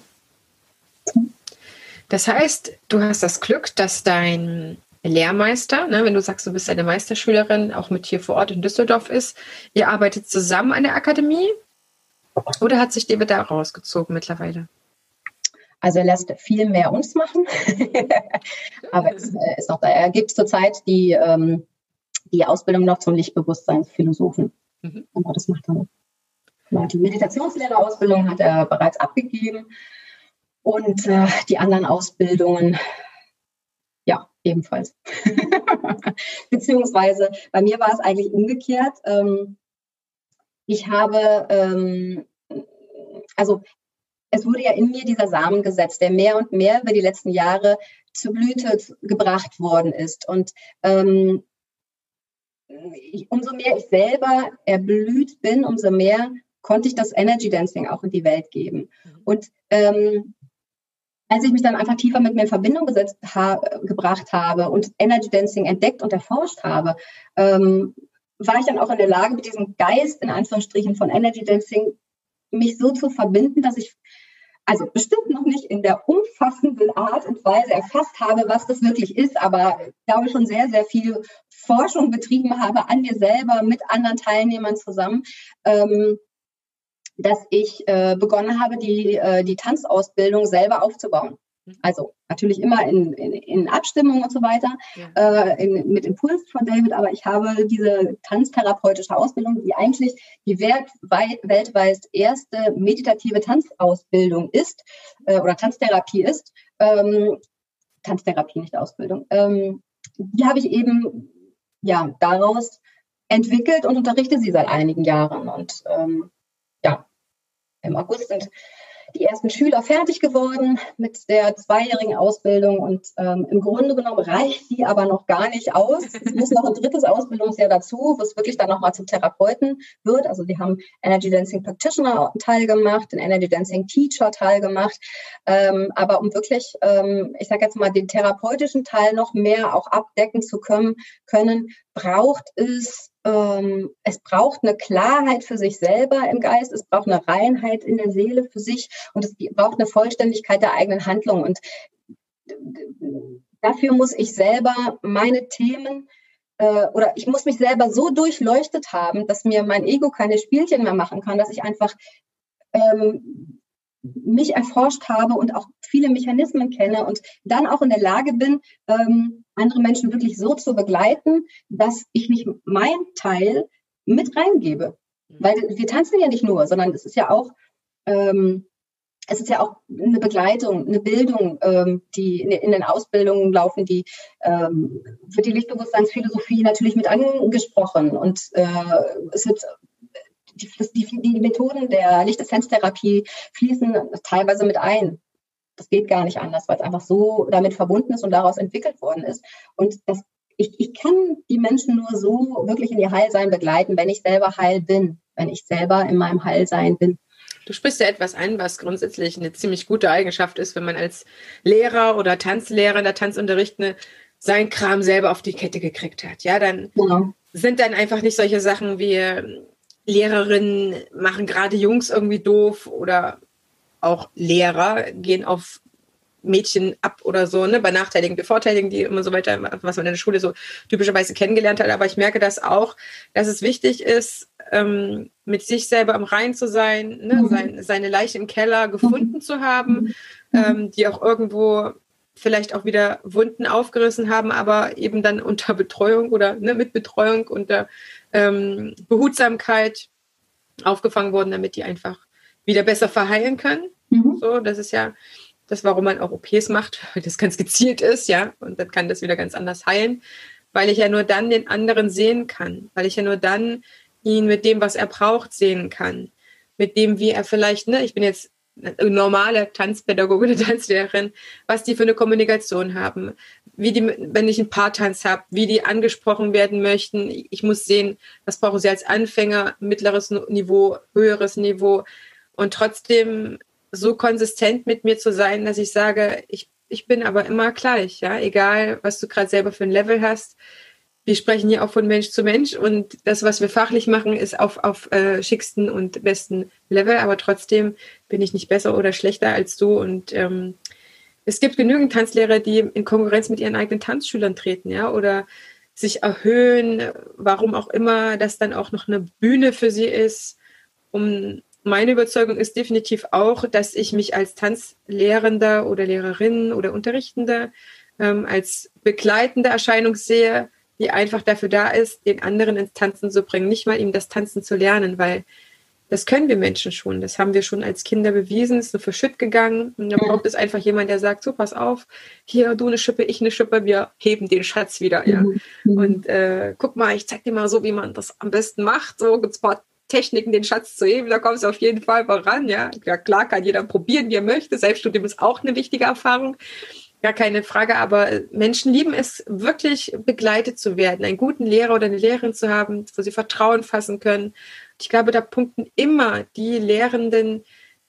Das heißt, du hast das Glück, dass dein Lehrmeister, ne, wenn du sagst, du bist eine Meisterschülerin, auch mit hier vor Ort in Düsseldorf ist, ihr arbeitet zusammen an der Akademie oder hat sich David da rausgezogen mittlerweile? Also er lässt viel mehr uns machen, [LAUGHS] aber es äh, ist noch da. Er gibt zurzeit die, ähm, die Ausbildung noch zum Lichtbewusstseinsphilosophen. Mhm. Aber das macht er noch. Ja, die Meditationslehrerausbildung hat er bereits abgegeben und äh, die anderen Ausbildungen, ja, ebenfalls. [LAUGHS] Beziehungsweise bei mir war es eigentlich umgekehrt. Ähm, ich habe, ähm, also es wurde ja in mir dieser Samen gesetzt, der mehr und mehr über die letzten Jahre zur Blüte gebracht worden ist. Und ähm, umso mehr ich selber erblüht bin, umso mehr konnte ich das Energy Dancing auch in die Welt geben. Mhm. Und ähm, als ich mich dann einfach tiefer mit mir in Verbindung gesetzt ha gebracht habe und Energy Dancing entdeckt und erforscht habe, ähm, war ich dann auch in der Lage, mit diesem Geist in Anführungsstrichen von Energy Dancing mich so zu verbinden, dass ich also bestimmt noch nicht in der umfassenden Art und Weise erfasst habe, was das wirklich ist, aber ich glaube schon sehr, sehr viel Forschung betrieben habe an mir selber mit anderen Teilnehmern zusammen. Ähm, dass ich äh, begonnen habe, die, äh, die Tanzausbildung selber aufzubauen. Mhm. Also natürlich immer in, in, in Abstimmung und so weiter, ja. äh, in, mit Impuls von David, aber ich habe diese tanztherapeutische Ausbildung, die eigentlich die weltweit, weltweit erste meditative Tanzausbildung ist äh, oder Tanztherapie ist. Ähm, Tanztherapie, nicht Ausbildung. Ähm, die habe ich eben ja daraus entwickelt und unterrichte sie seit einigen Jahren. Und ähm, ja, im August sind die ersten Schüler fertig geworden mit der zweijährigen Ausbildung und ähm, im Grunde genommen reicht die aber noch gar nicht aus. Es muss noch ein drittes Ausbildungsjahr dazu, wo es wirklich dann nochmal zum Therapeuten wird. Also die haben Energy Dancing Practitioner teilgemacht, den Energy Dancing Teacher teilgemacht. Ähm, aber um wirklich, ähm, ich sage jetzt mal, den therapeutischen Teil noch mehr auch abdecken zu können, können braucht es ähm, es braucht eine Klarheit für sich selber im Geist, es braucht eine Reinheit in der Seele für sich und es braucht eine Vollständigkeit der eigenen Handlung. Und dafür muss ich selber meine Themen äh, oder ich muss mich selber so durchleuchtet haben, dass mir mein Ego keine Spielchen mehr machen kann, dass ich einfach ähm, mich erforscht habe und auch viele Mechanismen kenne und dann auch in der Lage bin, ähm, andere Menschen wirklich so zu begleiten, dass ich nicht mein Teil mit reingebe. Mhm. Weil wir tanzen ja nicht nur, sondern es ist ja auch, ähm, es ist ja auch eine Begleitung, eine Bildung, ähm, die in, in, den Ausbildungen laufen, die ähm, wird die Lichtbewusstseinsphilosophie natürlich mit angesprochen und äh, es wird die, die, die Methoden der Lichtessenztherapie fließen teilweise mit ein. Das geht gar nicht anders, weil es einfach so damit verbunden ist und daraus entwickelt worden ist. Und das, ich, ich kann die Menschen nur so wirklich in ihr Heilsein begleiten, wenn ich selber heil bin, wenn ich selber in meinem Heilsein bin. Du sprichst ja etwas ein, was grundsätzlich eine ziemlich gute Eigenschaft ist, wenn man als Lehrer oder Tanzlehrer in der Tanzunterricht eine, sein Kram selber auf die Kette gekriegt hat. Ja, dann genau. sind dann einfach nicht solche Sachen wie Lehrerinnen machen gerade Jungs irgendwie doof oder auch Lehrer gehen auf Mädchen ab oder so, ne, benachteiligen, bevorteiligen die immer so weiter, was man in der Schule so typischerweise kennengelernt hat. Aber ich merke das auch, dass es wichtig ist, ähm, mit sich selber im Rein zu sein, ne, mhm. sein, seine Leiche im Keller gefunden mhm. zu haben, mhm. ähm, die auch irgendwo vielleicht auch wieder Wunden aufgerissen haben, aber eben dann unter Betreuung oder ne, mit Betreuung, unter ähm, Behutsamkeit aufgefangen wurden, damit die einfach wieder besser verheilen können. Mhm. So, das ist ja das, warum man auch OPs macht, [LAUGHS] weil das ganz gezielt ist, ja, und dann kann das wieder ganz anders heilen, weil ich ja nur dann den anderen sehen kann, weil ich ja nur dann ihn mit dem, was er braucht, sehen kann, mit dem, wie er vielleicht, ne, ich bin jetzt normale Tanzpädagoge eine [LAUGHS] Tanzlehrerin, was die für eine Kommunikation haben, wie die, wenn ich einen Paartanz habe, wie die angesprochen werden möchten. Ich muss sehen, was brauchen sie als Anfänger, mittleres Niveau, höheres Niveau und trotzdem so konsistent mit mir zu sein, dass ich sage, ich, ich bin aber immer gleich, ja, egal was du gerade selber für ein Level hast. Wir sprechen hier auch von Mensch zu Mensch und das, was wir fachlich machen, ist auf, auf äh, schicksten und besten Level, aber trotzdem bin ich nicht besser oder schlechter als du. Und ähm, es gibt genügend Tanzlehrer, die in Konkurrenz mit ihren eigenen Tanzschülern treten, ja, oder sich erhöhen, warum auch immer, dass dann auch noch eine Bühne für sie ist. Um, meine Überzeugung ist definitiv auch, dass ich mich als Tanzlehrender oder Lehrerin oder Unterrichtender ähm, als begleitende Erscheinung sehe, die einfach dafür da ist, den anderen ins Tanzen zu bringen, nicht mal ihm das Tanzen zu lernen, weil das können wir Menschen schon. Das haben wir schon als Kinder bewiesen, ist so für Schütt gegangen. Und da braucht es einfach jemand, der sagt, so, pass auf, hier, du eine Schippe, ich eine Schippe, wir heben den Schatz wieder, ja. Mhm. mhm. Und äh, guck mal, ich zeig dir mal so, wie man das am besten macht. So gibt's ein paar Techniken, den Schatz zu heben, da kommst du auf jeden Fall voran, ja. Ja, klar kann jeder probieren, wie er möchte. Selbststudium ist auch eine wichtige Erfahrung. Gar keine Frage, aber Menschen lieben es, wirklich begleitet zu werden, einen guten Lehrer oder eine Lehrerin zu haben, wo sie Vertrauen fassen können. Ich glaube, da punkten immer die Lehrenden,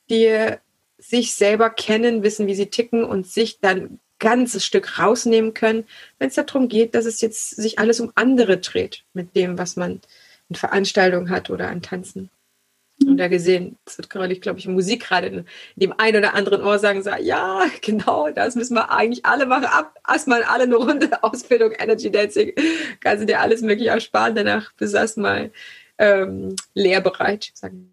die sich selber kennen, wissen, wie sie ticken und sich dann ganzes Stück rausnehmen können, wenn es darum geht, dass es jetzt sich alles um andere dreht mit dem, was man in Veranstaltungen hat oder an Tanzen. Da gesehen, es wird gerade, glaube ich, Musik gerade in dem einen oder anderen Ohr sagen, sagt, ja, genau, das müssen wir eigentlich alle machen. Ab, erstmal alle eine Runde [LAUGHS] Ausbildung Energy Dancing. Kannst du dir alles mögliche ersparen. Danach bist du erstmal ähm, lehrbereit, sagen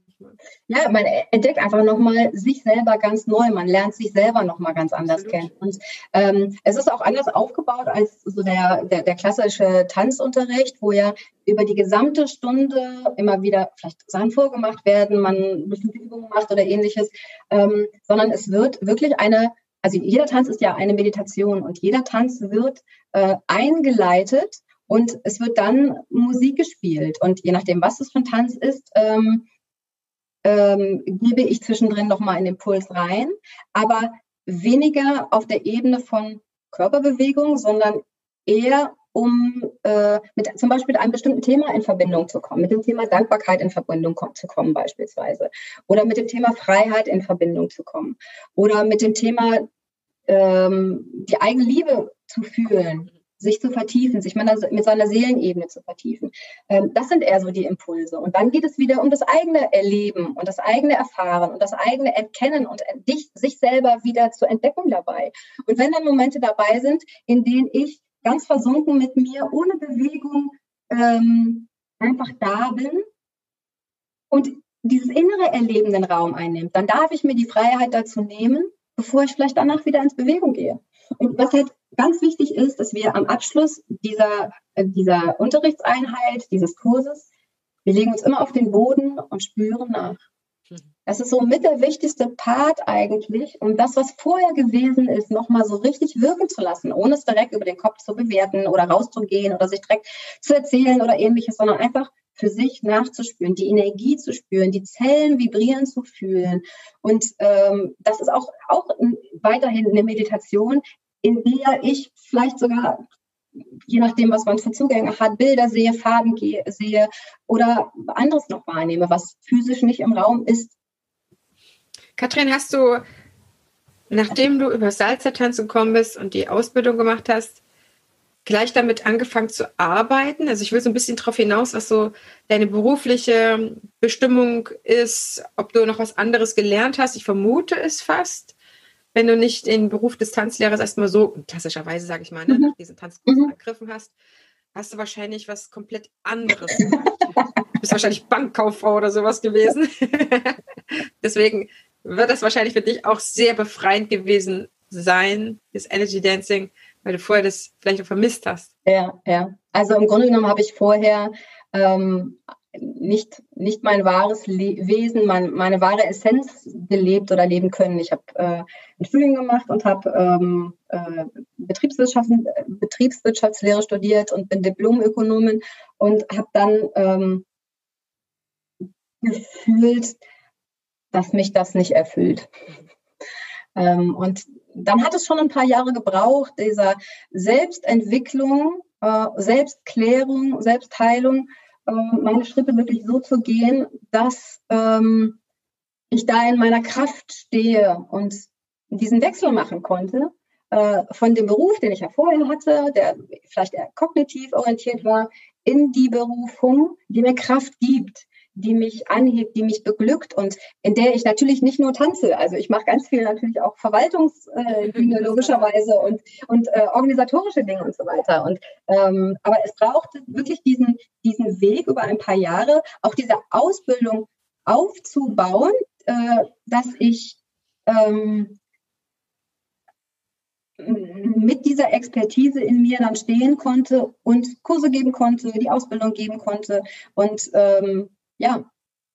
ja, man entdeckt einfach nochmal sich selber ganz neu. Man lernt sich selber nochmal ganz anders Absolut. kennen. Und ähm, es ist auch anders aufgebaut als so der, der, der klassische Tanzunterricht, wo ja über die gesamte Stunde immer wieder vielleicht Sachen vorgemacht werden, man bestimmte Übungen macht oder ähnliches, ähm, sondern es wird wirklich eine also jeder Tanz ist ja eine Meditation und jeder Tanz wird äh, eingeleitet und es wird dann Musik gespielt. Und je nachdem, was es für ein Tanz ist, ähm, ähm, gebe ich zwischendrin nochmal einen Impuls rein, aber weniger auf der Ebene von Körperbewegung, sondern eher um äh, mit zum Beispiel einem bestimmten Thema in Verbindung zu kommen, mit dem Thema Dankbarkeit in Verbindung kom zu kommen beispielsweise oder mit dem Thema Freiheit in Verbindung zu kommen oder mit dem Thema ähm, die eigene Liebe zu fühlen sich zu vertiefen, sich mit seiner Seelenebene zu vertiefen. Ähm, das sind eher so die Impulse. Und dann geht es wieder um das eigene Erleben und das eigene Erfahren und das eigene Erkennen und sich selber wieder zu entdecken dabei. Und wenn dann Momente dabei sind, in denen ich ganz versunken mit mir, ohne Bewegung, ähm, einfach da bin und dieses innere Erleben den Raum einnimmt, dann darf ich mir die Freiheit dazu nehmen, bevor ich vielleicht danach wieder ins Bewegung gehe. Und was halt ganz wichtig ist, dass wir am Abschluss dieser, äh, dieser Unterrichtseinheit, dieses Kurses, wir legen uns immer auf den Boden und spüren nach. Das ist so mit der wichtigste Part eigentlich, um das, was vorher gewesen ist, nochmal so richtig wirken zu lassen, ohne es direkt über den Kopf zu bewerten oder rauszugehen oder sich direkt zu erzählen oder ähnliches, sondern einfach für sich nachzuspüren, die Energie zu spüren, die Zellen vibrieren zu fühlen. Und ähm, das ist auch, auch weiterhin eine Meditation, in der ich vielleicht sogar, je nachdem, was man für Zugänge hat, Bilder sehe, Farben sehe oder anderes noch wahrnehme, was physisch nicht im Raum ist. Katrin, hast du, nachdem du über Salzertanz gekommen bist und die Ausbildung gemacht hast, gleich damit angefangen zu arbeiten? Also ich will so ein bisschen darauf hinaus, was so deine berufliche Bestimmung ist, ob du noch was anderes gelernt hast. Ich vermute es fast wenn du nicht den Beruf des Tanzlehrers erstmal so, klassischerweise sage ich mal, ne, mhm. nach diesen Tanzkursen mhm. ergriffen hast, hast du wahrscheinlich was komplett anderes gemacht. du bist wahrscheinlich Bankkauffrau oder sowas gewesen. [LAUGHS] Deswegen wird das wahrscheinlich für dich auch sehr befreiend gewesen sein, das Energy Dancing, weil du vorher das vielleicht auch vermisst hast. Ja, ja. Also im Grunde genommen habe ich vorher ähm, nicht, nicht mein wahres Le Wesen, mein, meine wahre Essenz gelebt oder leben können. Ich habe äh, ein Studium gemacht und habe ähm, äh, Betriebswirtschaften, Betriebswirtschaftslehre studiert und bin Diplomökonomin und habe dann ähm, gefühlt, dass mich das nicht erfüllt. ähm, und dann hat es schon ein paar Jahre gebraucht, dieser Selbstentwicklung, äh, Selbstklärung, Selbstheilung, ähm, meine Schritte wirklich so zu gehen, dass ähm, ich da in meiner Kraft stehe und diesen Wechsel machen konnte äh, von dem Beruf, den ich ja vorher hatte, der vielleicht eher kognitiv orientiert war, in die Berufung, die mir Kraft gibt, die mich anhebt, die mich beglückt und in der ich natürlich nicht nur tanze. Also ich mache ganz viel natürlich auch Verwaltungsdinge [LAUGHS] logischerweise und, und äh, organisatorische Dinge und so weiter. Und ähm, aber es brauchte wirklich diesen, diesen Weg über ein paar Jahre, auch diese Ausbildung aufzubauen, äh, dass ich ähm, mit dieser Expertise in mir dann stehen konnte und Kurse geben konnte, die Ausbildung geben konnte und ähm, ja,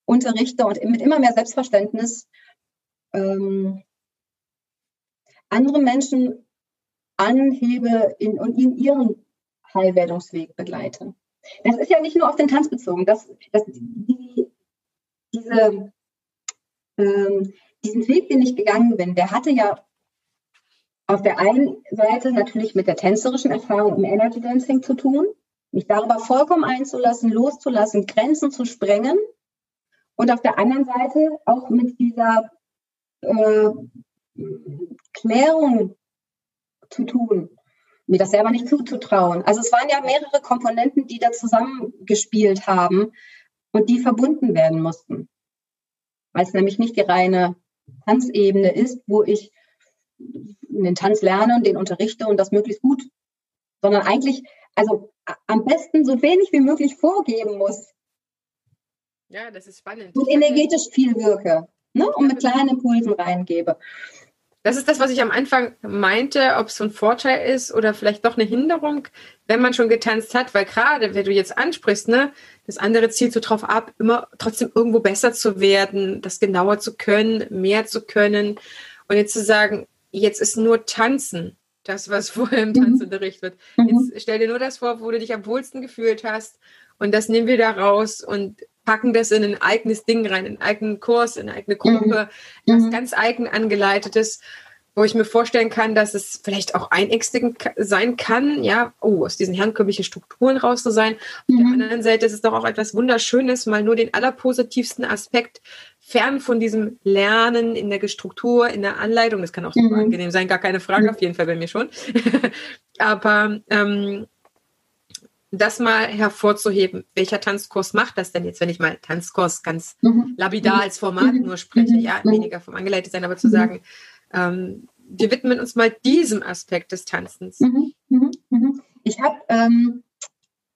unterrichte und mit immer mehr Selbstverständnis ähm, andere Menschen anhebe in, und in ihren Heilwerdungsweg begleite. Das ist ja nicht nur auf den Tanz bezogen. Das, das, die, diese, ähm, diesen Weg, den ich gegangen bin, der hatte ja auf der einen Seite natürlich mit der tänzerischen Erfahrung im Energy Dancing zu tun, mich darüber vollkommen einzulassen, loszulassen, Grenzen zu sprengen und auf der anderen Seite auch mit dieser äh, Klärung zu tun, mir das selber nicht zuzutrauen. Also es waren ja mehrere Komponenten, die da zusammengespielt haben und die verbunden werden mussten. Weil es nämlich nicht die reine Tanzebene ist, wo ich den Tanz lerne und den unterrichte und das möglichst gut, sondern eigentlich, also am besten so wenig wie möglich vorgeben muss. Ja, das ist spannend. Und energetisch viel wirke ne? und mit kleinen Impulsen reingebe. Das ist das, was ich am Anfang meinte, ob es so ein Vorteil ist oder vielleicht doch eine Hinderung, wenn man schon getanzt hat, weil gerade, wenn du jetzt ansprichst, ne, das andere zielt so drauf ab, immer trotzdem irgendwo besser zu werden, das genauer zu können, mehr zu können. Und jetzt zu sagen, jetzt ist nur Tanzen das, was vorher im mhm. Tanzunterricht wird. Mhm. Jetzt stell dir nur das vor, wo du dich am wohlsten gefühlt hast und das nehmen wir da raus und packen das in ein eigenes Ding rein, in einen eigenen Kurs, in eine eigene Gruppe, mhm. was ganz eigen angeleitetes, wo ich mir vorstellen kann, dass es vielleicht auch einängstigend sein kann, ja, oh, aus diesen herkömmlichen Strukturen raus zu sein. Auf der anderen Seite ist es doch auch etwas Wunderschönes, mal nur den allerpositivsten Aspekt fern von diesem Lernen in der Struktur, in der Anleitung. Das kann auch super mhm. angenehm sein, gar keine Frage, auf jeden Fall bei mir schon. [LAUGHS] Aber ähm, das mal hervorzuheben, welcher Tanzkurs macht das denn jetzt, wenn ich mal Tanzkurs ganz mhm. lapidar als Format mhm. nur spreche, ja, mhm. weniger vom angeleitet sein, aber zu mhm. sagen, ähm, wir widmen uns mal diesem Aspekt des Tanzens. Ich habe ähm,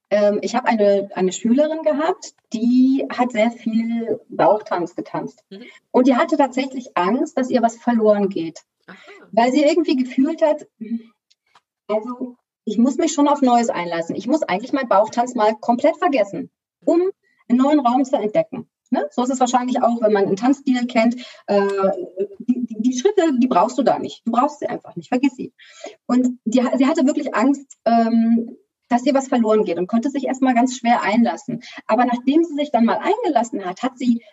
ähm, ich habe eine, eine Schülerin gehabt, die hat sehr viel Bauchtanz getanzt. Mhm. Und die hatte tatsächlich Angst, dass ihr was verloren geht. Aha. Weil sie irgendwie gefühlt hat, also ich muss mich schon auf Neues einlassen. Ich muss eigentlich meinen Bauchtanz mal komplett vergessen, um einen neuen Raum zu entdecken. Ne? So ist es wahrscheinlich auch, wenn man einen Tanzstil kennt. Äh, die, die, die, Schritte, die brauchst du da nicht. Du brauchst sie einfach nicht. Vergiss sie. Und die, sie hatte wirklich Angst, ähm, dass ihr was verloren geht und konnte sich erstmal ganz schwer einlassen. Aber nachdem sie sich dann mal eingelassen hat, hat sie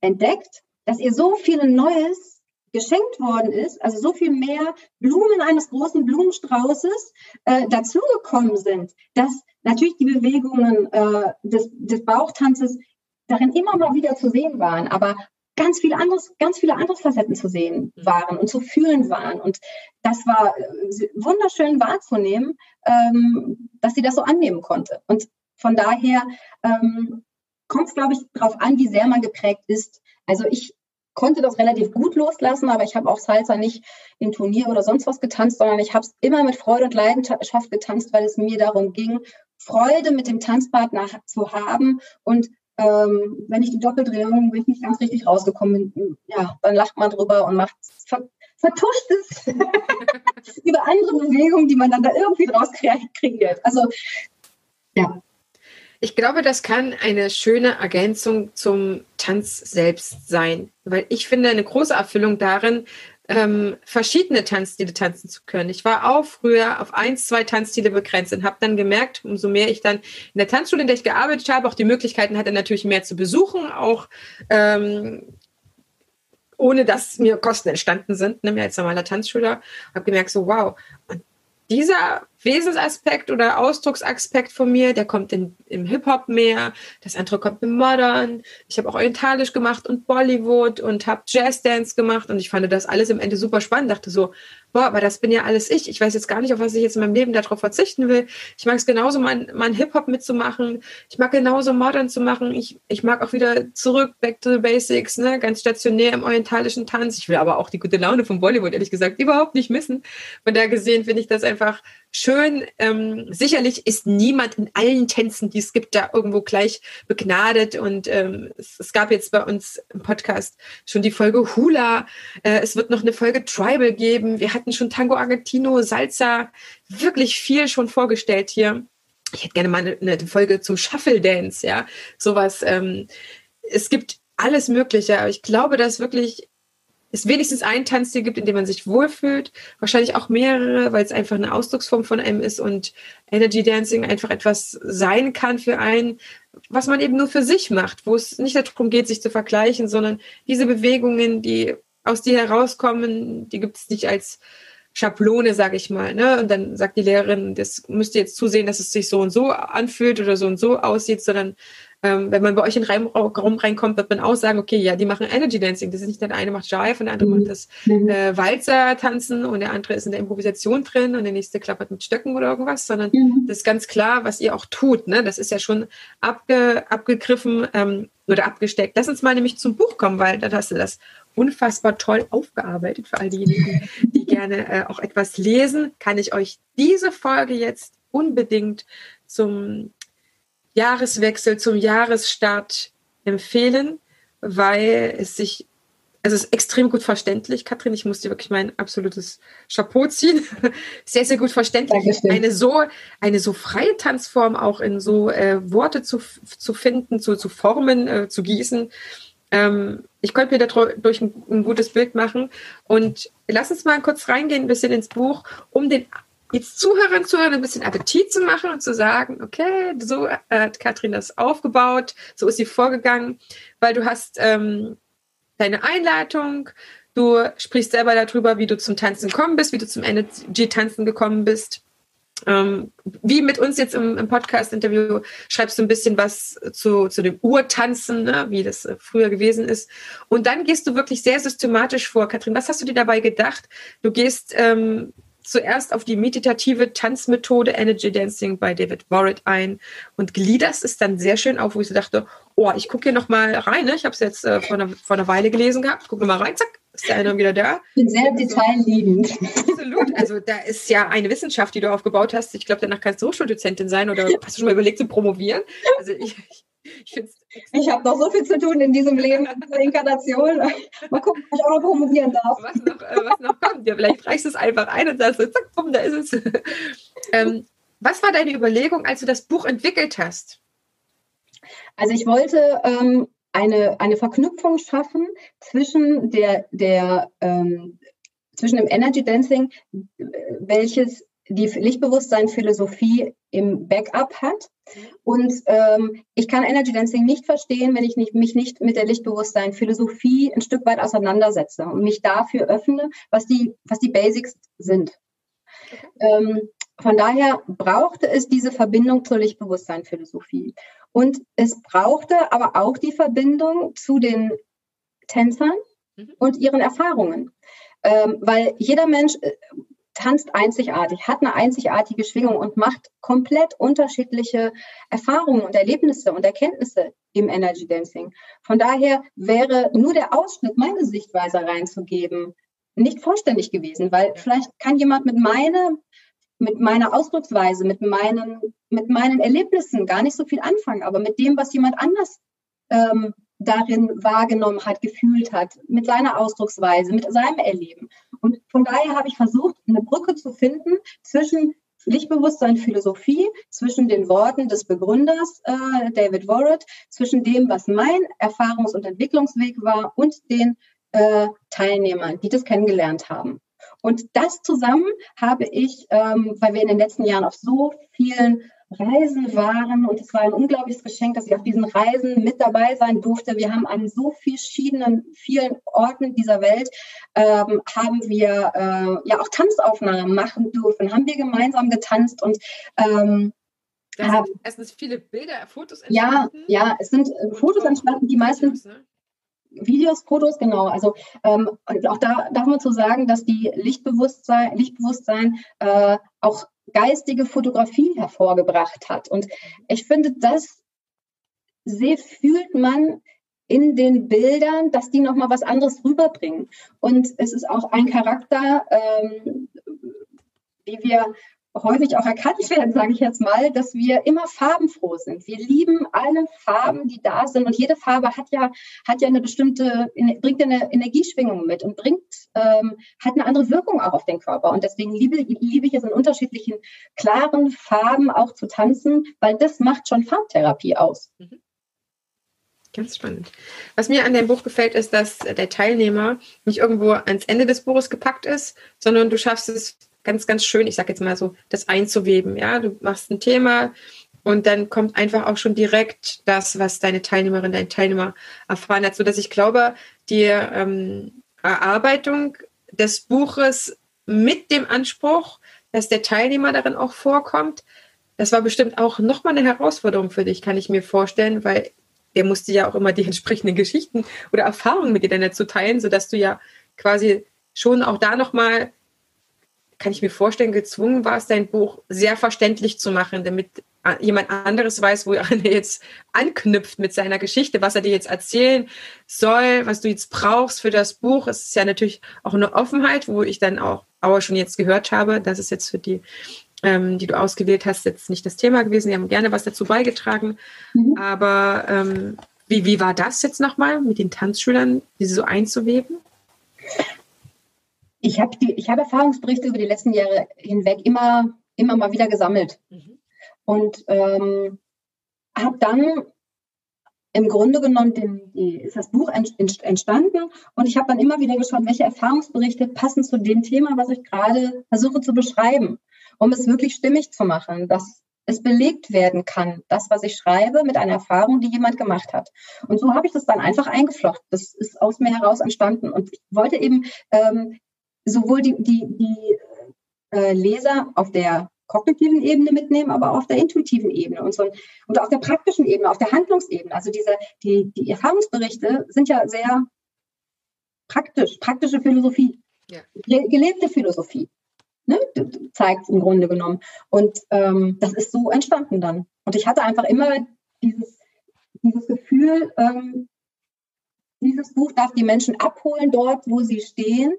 entdeckt, dass ihr so viel Neues geschenkt worden ist, also so viel mehr Blumen eines großen Blumenstraußes äh, dazugekommen sind, dass natürlich die Bewegungen äh, des, des Bauchtanzes darin immer mal wieder zu sehen waren, aber ganz viele anderes, ganz viele andere Facetten zu sehen mhm. waren und zu fühlen waren. Und das war äh, wunderschön wahrzunehmen, ähm, dass sie das so annehmen konnte. Und von daher ähm, kommt es, glaube ich, darauf an, wie sehr man geprägt ist. Also ich konnte das relativ gut loslassen, aber ich habe auch Salsa nicht im Turnier oder sonst was getanzt, sondern ich habe es immer mit Freude und Leidenschaft getanzt, weil es mir darum ging, Freude mit dem Tanzpartner zu haben und ähm, wenn ich die Doppeldrehung, wenn ich nicht ganz richtig rausgekommen bin, ja, dann lacht man drüber und macht ver, vertuscht es [LAUGHS] über andere Bewegungen, die man dann da irgendwie draus kreiert. Also, ja. Ich glaube, das kann eine schöne Ergänzung zum Tanz selbst sein, weil ich finde eine große Erfüllung darin, ähm, verschiedene Tanzstile tanzen zu können. Ich war auch früher auf eins, zwei Tanzstile begrenzt und habe dann gemerkt, umso mehr ich dann in der Tanzschule, in der ich gearbeitet habe, auch die Möglichkeiten hatte, natürlich mehr zu besuchen, auch ähm, ohne dass mir Kosten entstanden sind, ne, mehr als normaler Tanzschüler, habe gemerkt, so wow, dieser Wesensaspekt oder Ausdrucksaspekt von mir, der kommt in, im Hip-Hop mehr, das andere kommt im Modern. Ich habe auch Orientalisch gemacht und Bollywood und habe Jazzdance gemacht und ich fand das alles im Ende super spannend. Dachte so, boah, aber das bin ja alles ich. Ich weiß jetzt gar nicht, auf was ich jetzt in meinem Leben darauf verzichten will. Ich mag es genauso, mein, mein Hip-Hop mitzumachen. Ich mag genauso Modern zu machen. Ich, ich mag auch wieder zurück, back to the basics, ne, ganz stationär im orientalischen Tanz. Ich will aber auch die gute Laune von Bollywood, ehrlich gesagt, überhaupt nicht missen. Von da gesehen finde ich das einfach schön. Ähm, sicherlich ist niemand in allen Tänzen, die es gibt, da irgendwo gleich begnadet. Und ähm, es, es, gab jetzt bei uns im Podcast schon die Folge Hula. Äh, es wird noch eine Folge Tribal geben. Wir hatten schon Tango Argentino, Salsa, wirklich viel schon vorgestellt hier. Ich hätte gerne mal eine, eine Folge zum Shuffle Dance, ja, sowas. Ähm, es gibt alles Mögliche, aber ich glaube, dass wirklich es wenigstens einen Tanzstil gibt, in dem man sich wohlfühlt. Wahrscheinlich auch mehrere, weil es einfach eine Ausdrucksform von einem ist und Energy Dancing einfach etwas sein kann für einen, was man eben nur für sich macht, wo es nicht darum geht, sich zu vergleichen, sondern diese Bewegungen, die aus dir herauskommen, die gibt es nicht als Schablone, sage ich mal. Ne? Und dann sagt die Lehrerin, das müsst ihr jetzt zusehen, dass es sich so und so anfühlt oder so und so aussieht, sondern ähm, wenn man bei euch in den Raum reinkommt, wird man auch sagen, okay, ja, die machen Energy Dancing. Das ist nicht der eine macht Jive und der andere mhm. macht das mhm. äh, Walzer tanzen und der andere ist in der Improvisation drin und der nächste klappert mit Stöcken oder irgendwas, sondern mhm. das ist ganz klar, was ihr auch tut. Ne? Das ist ja schon abge, abgegriffen ähm, oder abgesteckt. Lass uns mal nämlich zum Buch kommen, weil da hast du das unfassbar toll aufgearbeitet. Für all diejenigen, die [LAUGHS] gerne äh, auch etwas lesen, kann ich euch diese Folge jetzt unbedingt zum Jahreswechsel, zum Jahresstart empfehlen, weil es sich, also es ist extrem gut verständlich. Katrin, ich muss dir wirklich mein absolutes Chapeau ziehen. [LAUGHS] sehr, sehr gut verständlich. Dankeschön. Eine so, eine so freie Tanzform auch in so äh, Worte zu, zu finden, zu, zu formen, äh, zu gießen. Ähm, ich konnte mir dadurch ein, ein, gutes Bild machen. Und lass uns mal kurz reingehen, ein bisschen ins Buch, um den jetzt Zuhörern Zuhörern ein bisschen Appetit zu machen und zu sagen, okay, so hat Katrin das aufgebaut, so ist sie vorgegangen, weil du hast ähm, deine Einleitung, du sprichst selber darüber, wie du zum Tanzen gekommen bist, wie du zum Energy-Tanzen gekommen bist. Ähm, wie mit uns jetzt im, im Podcast-Interview schreibst du ein bisschen was zu, zu dem Urtanzen, ne, wie das äh, früher gewesen ist. Und dann gehst du wirklich sehr systematisch vor. Katrin, was hast du dir dabei gedacht? Du gehst ähm, zuerst auf die meditative Tanzmethode Energy Dancing bei David Warrett ein und gliederst es dann sehr schön auf, wo ich so dachte, oh, ich gucke hier noch mal rein. Ne? Ich habe es jetzt äh, vor, einer, vor einer Weile gelesen gehabt. Guck noch mal rein, zack, ist der eine wieder da. Ich bin sehr detailliebend. Absolut. Also da ist ja eine Wissenschaft, die du aufgebaut hast. Ich glaube, danach kannst du Hochschuldozentin sein oder hast du schon mal überlegt zu promovieren? Also ich, ich ich, ich habe noch so viel zu tun in diesem Leben, in dieser Inkarnation. Mal gucken, ob ich auch noch promovieren darf. Was noch, äh, was noch kommt. Ja, vielleicht reichst du es einfach ein und sagst so, zack, bumm, da ist es. [LAUGHS] ähm, was war deine Überlegung, als du das Buch entwickelt hast? Also ich wollte ähm, eine, eine Verknüpfung schaffen zwischen der, der ähm, zwischen dem Energy Dancing, welches die Lichtbewusstsein-Philosophie im Backup hat. Und ähm, ich kann Energy Dancing nicht verstehen, wenn ich nicht, mich nicht mit der Lichtbewusstsein-Philosophie ein Stück weit auseinandersetze und mich dafür öffne, was die, was die Basics sind. Ähm, von daher brauchte es diese Verbindung zur Lichtbewusstsein-Philosophie. Und es brauchte aber auch die Verbindung zu den Tänzern mhm. und ihren Erfahrungen. Ähm, weil jeder Mensch äh, tanzt einzigartig, hat eine einzigartige Schwingung und macht komplett unterschiedliche Erfahrungen und Erlebnisse und Erkenntnisse im Energy Dancing. Von daher wäre nur der Ausschnitt, meine Sichtweise reinzugeben, nicht vollständig gewesen, weil vielleicht kann jemand mit meiner, mit meiner Ausdrucksweise, mit meinen, mit meinen Erlebnissen gar nicht so viel anfangen, aber mit dem, was jemand anders ähm, darin wahrgenommen hat, gefühlt hat, mit seiner Ausdrucksweise, mit seinem Erleben. Und von daher habe ich versucht, eine Brücke zu finden zwischen Lichtbewusstsein, Philosophie, zwischen den Worten des Begründers äh, David Warrett, zwischen dem, was mein Erfahrungs- und Entwicklungsweg war und den äh, Teilnehmern, die das kennengelernt haben. Und das zusammen habe ich, ähm, weil wir in den letzten Jahren auf so vielen Reisen waren und es war ein unglaubliches Geschenk, dass ich auf diesen Reisen mit dabei sein durfte. Wir haben an so verschiedenen, vielen Orten dieser Welt ähm, haben wir äh, ja auch Tanzaufnahmen machen dürfen, haben wir gemeinsam getanzt und ähm, da sind viele Bilder, Fotos entstanden. Ja, ja, es sind äh, Fotos entstanden, die meisten Videos, Fotos, genau. Also ähm, auch da darf man zu sagen, dass die Lichtbewusstsein, Lichtbewusstsein äh, auch geistige Fotografie hervorgebracht hat. Und ich finde, das sehr fühlt man in den Bildern, dass die nochmal was anderes rüberbringen. Und es ist auch ein Charakter, ähm, wie wir häufig auch erkannt [LAUGHS] werden, sage ich jetzt mal, dass wir immer farbenfroh sind. Wir lieben alle Farben, die da sind und jede Farbe hat ja hat ja eine bestimmte bringt eine Energieschwingung mit und bringt ähm, hat eine andere Wirkung auch auf den Körper und deswegen liebe, liebe ich es in unterschiedlichen klaren Farben auch zu tanzen, weil das macht schon Farbtherapie aus. Mhm. Ganz spannend. Was mir an dem Buch gefällt, ist, dass der Teilnehmer nicht irgendwo ans Ende des Buches gepackt ist, sondern du schaffst es ganz, ganz schön, ich sage jetzt mal so, das einzuweben. Ja, du machst ein Thema und dann kommt einfach auch schon direkt das, was deine Teilnehmerin, dein Teilnehmer erfahren hat, sodass ich glaube, die ähm, Erarbeitung des Buches mit dem Anspruch, dass der Teilnehmer darin auch vorkommt, das war bestimmt auch nochmal eine Herausforderung für dich, kann ich mir vorstellen, weil der musste ja auch immer die [LAUGHS] entsprechenden Geschichten oder Erfahrungen mit dir dann dazu teilen, sodass du ja quasi schon auch da nochmal kann ich mir vorstellen, gezwungen warst, dein Buch sehr verständlich zu machen, damit jemand anderes weiß, wo [LAUGHS] er jetzt anknüpft mit seiner Geschichte, was er dir jetzt erzählen soll, was du jetzt brauchst für das Buch. Es ist ja natürlich auch eine Offenheit, wo ich dann auch, auch schon jetzt gehört habe, dass es jetzt für die, ähm, die du ausgewählt hast, jetzt nicht das Thema gewesen. Die haben gerne was dazu beigetragen. Mhm. Aber ähm, wie, wie war das jetzt nochmal mit den Tanzschülern, diese so einzuweben? Ich habe ich habe Erfahrungsberichte über die letzten Jahre hinweg immer, immer mal wieder gesammelt. Mhm. Und ähm, habe dann im Grunde genommen den, ist das Buch entstanden und ich habe dann immer wieder geschaut, welche Erfahrungsberichte passen zu dem Thema, was ich gerade versuche zu beschreiben, um es wirklich stimmig zu machen, dass es belegt werden kann, das, was ich schreibe, mit einer Erfahrung, die jemand gemacht hat. Und so habe ich das dann einfach eingeflochten. Das ist aus mir heraus entstanden. Und ich wollte eben ähm, sowohl die, die, die äh, Leser auf der kognitiven Ebene mitnehmen, aber auch auf der intuitiven Ebene und, so, und auf der praktischen Ebene, auf der Handlungsebene. Also diese, die, die Erfahrungsberichte sind ja sehr praktisch, praktische Philosophie, ja. gelebte Philosophie. Ne, zeigt im Grunde genommen. Und ähm, das ist so entstanden dann. Und ich hatte einfach immer dieses, dieses Gefühl, ähm, dieses Buch darf die Menschen abholen dort, wo sie stehen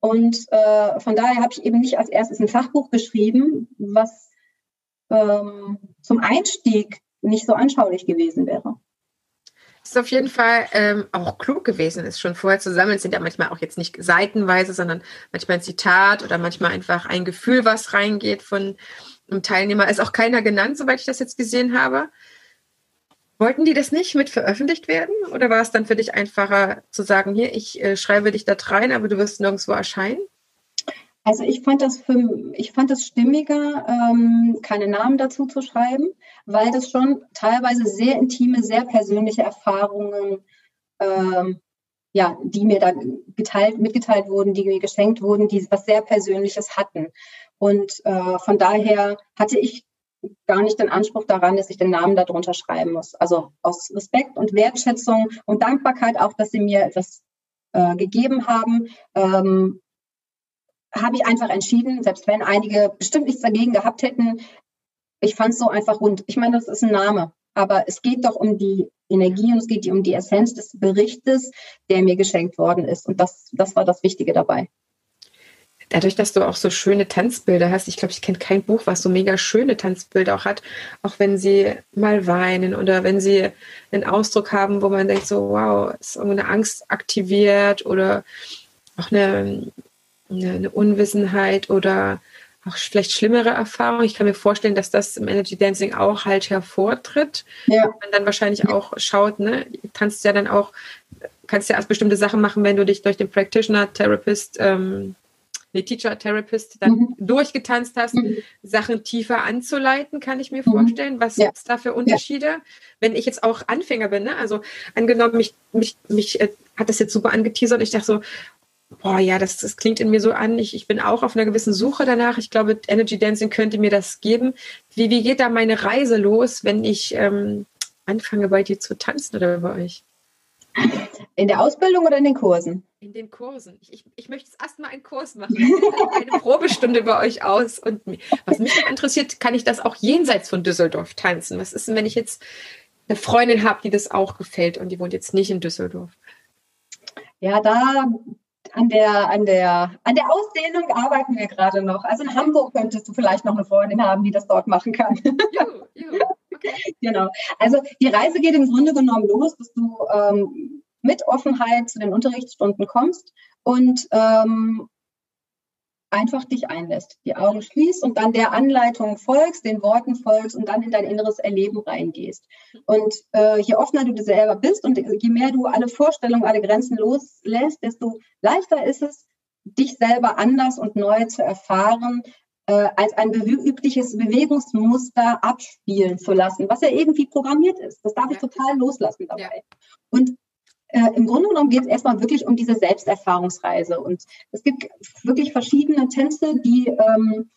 und äh, von daher habe ich eben nicht als erstes ein Fachbuch geschrieben, was ähm, zum Einstieg nicht so anschaulich gewesen wäre. Ist auf jeden Fall ähm, auch klug gewesen, ist schon vorher zu sammeln. Es sind ja manchmal auch jetzt nicht seitenweise, sondern manchmal ein Zitat oder manchmal einfach ein Gefühl, was reingeht von einem Teilnehmer. Ist auch keiner genannt, soweit ich das jetzt gesehen habe. Wollten die das nicht mit veröffentlicht werden? Oder war es dann für dich einfacher zu sagen, hier, ich äh, schreibe dich da rein, aber du wirst nirgendwo erscheinen? Also ich fand das für, ich fand es stimmiger, ähm, keine Namen dazu zu schreiben, weil das schon teilweise sehr intime, sehr persönliche Erfahrungen, ähm, ja, die mir da geteilt, mitgeteilt wurden, die mir geschenkt wurden, die was sehr Persönliches hatten. Und äh, von daher hatte ich gar nicht den Anspruch daran, dass ich den Namen darunter schreiben muss. Also aus Respekt und Wertschätzung und Dankbarkeit auch, dass sie mir etwas äh, gegeben haben, ähm, habe ich einfach entschieden, selbst wenn einige bestimmt nichts dagegen gehabt hätten, ich fand es so einfach rund. Ich meine, das ist ein Name, aber es geht doch um die Energie und es geht um die Essenz des Berichtes, der mir geschenkt worden ist. Und das, das war das Wichtige dabei dadurch, dass du auch so schöne Tanzbilder hast, ich glaube, ich kenne kein Buch, was so mega schöne Tanzbilder auch hat, auch wenn sie mal weinen oder wenn sie einen Ausdruck haben, wo man denkt so, wow, ist irgendeine Angst aktiviert oder auch eine, eine, eine Unwissenheit oder auch vielleicht schlimmere Erfahrungen. Ich kann mir vorstellen, dass das im Energy Dancing auch halt hervortritt. Ja. Man dann wahrscheinlich auch schaut, ne, tanzt ja dann auch, kannst ja erst bestimmte Sachen machen, wenn du dich durch den Practitioner, Therapist ähm, nee, Teacher Therapist, dann mhm. durchgetanzt hast, mhm. Sachen tiefer anzuleiten, kann ich mir mhm. vorstellen. Was ja. gibt es da für Unterschiede? Ja. Wenn ich jetzt auch Anfänger bin, ne? also angenommen, mich, mich, mich äh, hat das jetzt super angeteasert, ich dachte so, boah, ja, das, das klingt in mir so an. Ich, ich bin auch auf einer gewissen Suche danach. Ich glaube, Energy Dancing könnte mir das geben. Wie, wie geht da meine Reise los, wenn ich ähm, anfange, bei dir zu tanzen oder bei euch? In der Ausbildung oder in den Kursen? In den Kursen. Ich, ich, ich möchte jetzt erstmal einen Kurs machen, eine Probestunde bei euch aus. Und was mich noch interessiert, kann ich das auch jenseits von Düsseldorf tanzen? Was ist denn, wenn ich jetzt eine Freundin habe, die das auch gefällt und die wohnt jetzt nicht in Düsseldorf? Ja, da an der, an der, an der Ausdehnung arbeiten wir gerade noch. Also in Hamburg könntest du vielleicht noch eine Freundin haben, die das dort machen kann. Juhu, [LAUGHS] juhu. Okay. Genau. Also die Reise geht im Grunde genommen los, dass du ähm, mit Offenheit zu den Unterrichtsstunden kommst und ähm, einfach dich einlässt, die Augen schließt und dann der Anleitung folgst, den Worten folgst und dann in dein inneres Erleben reingehst. Und äh, je offener du selber bist und je mehr du alle Vorstellungen, alle Grenzen loslässt, desto leichter ist es, dich selber anders und neu zu erfahren, äh, als ein übliches Bewegungsmuster abspielen zu lassen, was ja irgendwie programmiert ist. Das darf ja. ich total loslassen dabei. Ja. Und äh, im Grunde genommen geht es erstmal wirklich um diese Selbsterfahrungsreise. Und es gibt wirklich verschiedene Tänze, die, ähm,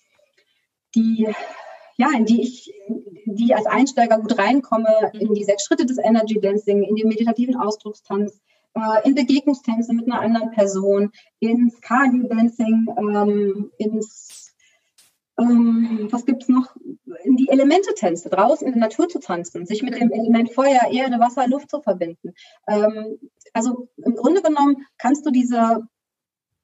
die ja, in die ich, die als Einsteiger gut reinkomme, in die sechs Schritte des Energy Dancing, in den meditativen Ausdruckstanz, äh, in Begegnungstänze mit einer anderen Person, ins Cardio Dancing, ähm, ins ähm, was gibt es noch? In die Elemente-Tänze, draußen in der Natur zu tanzen, sich mit dem Element Feuer, Erde, Wasser, Luft zu verbinden. Ähm, also im Grunde genommen kannst du diese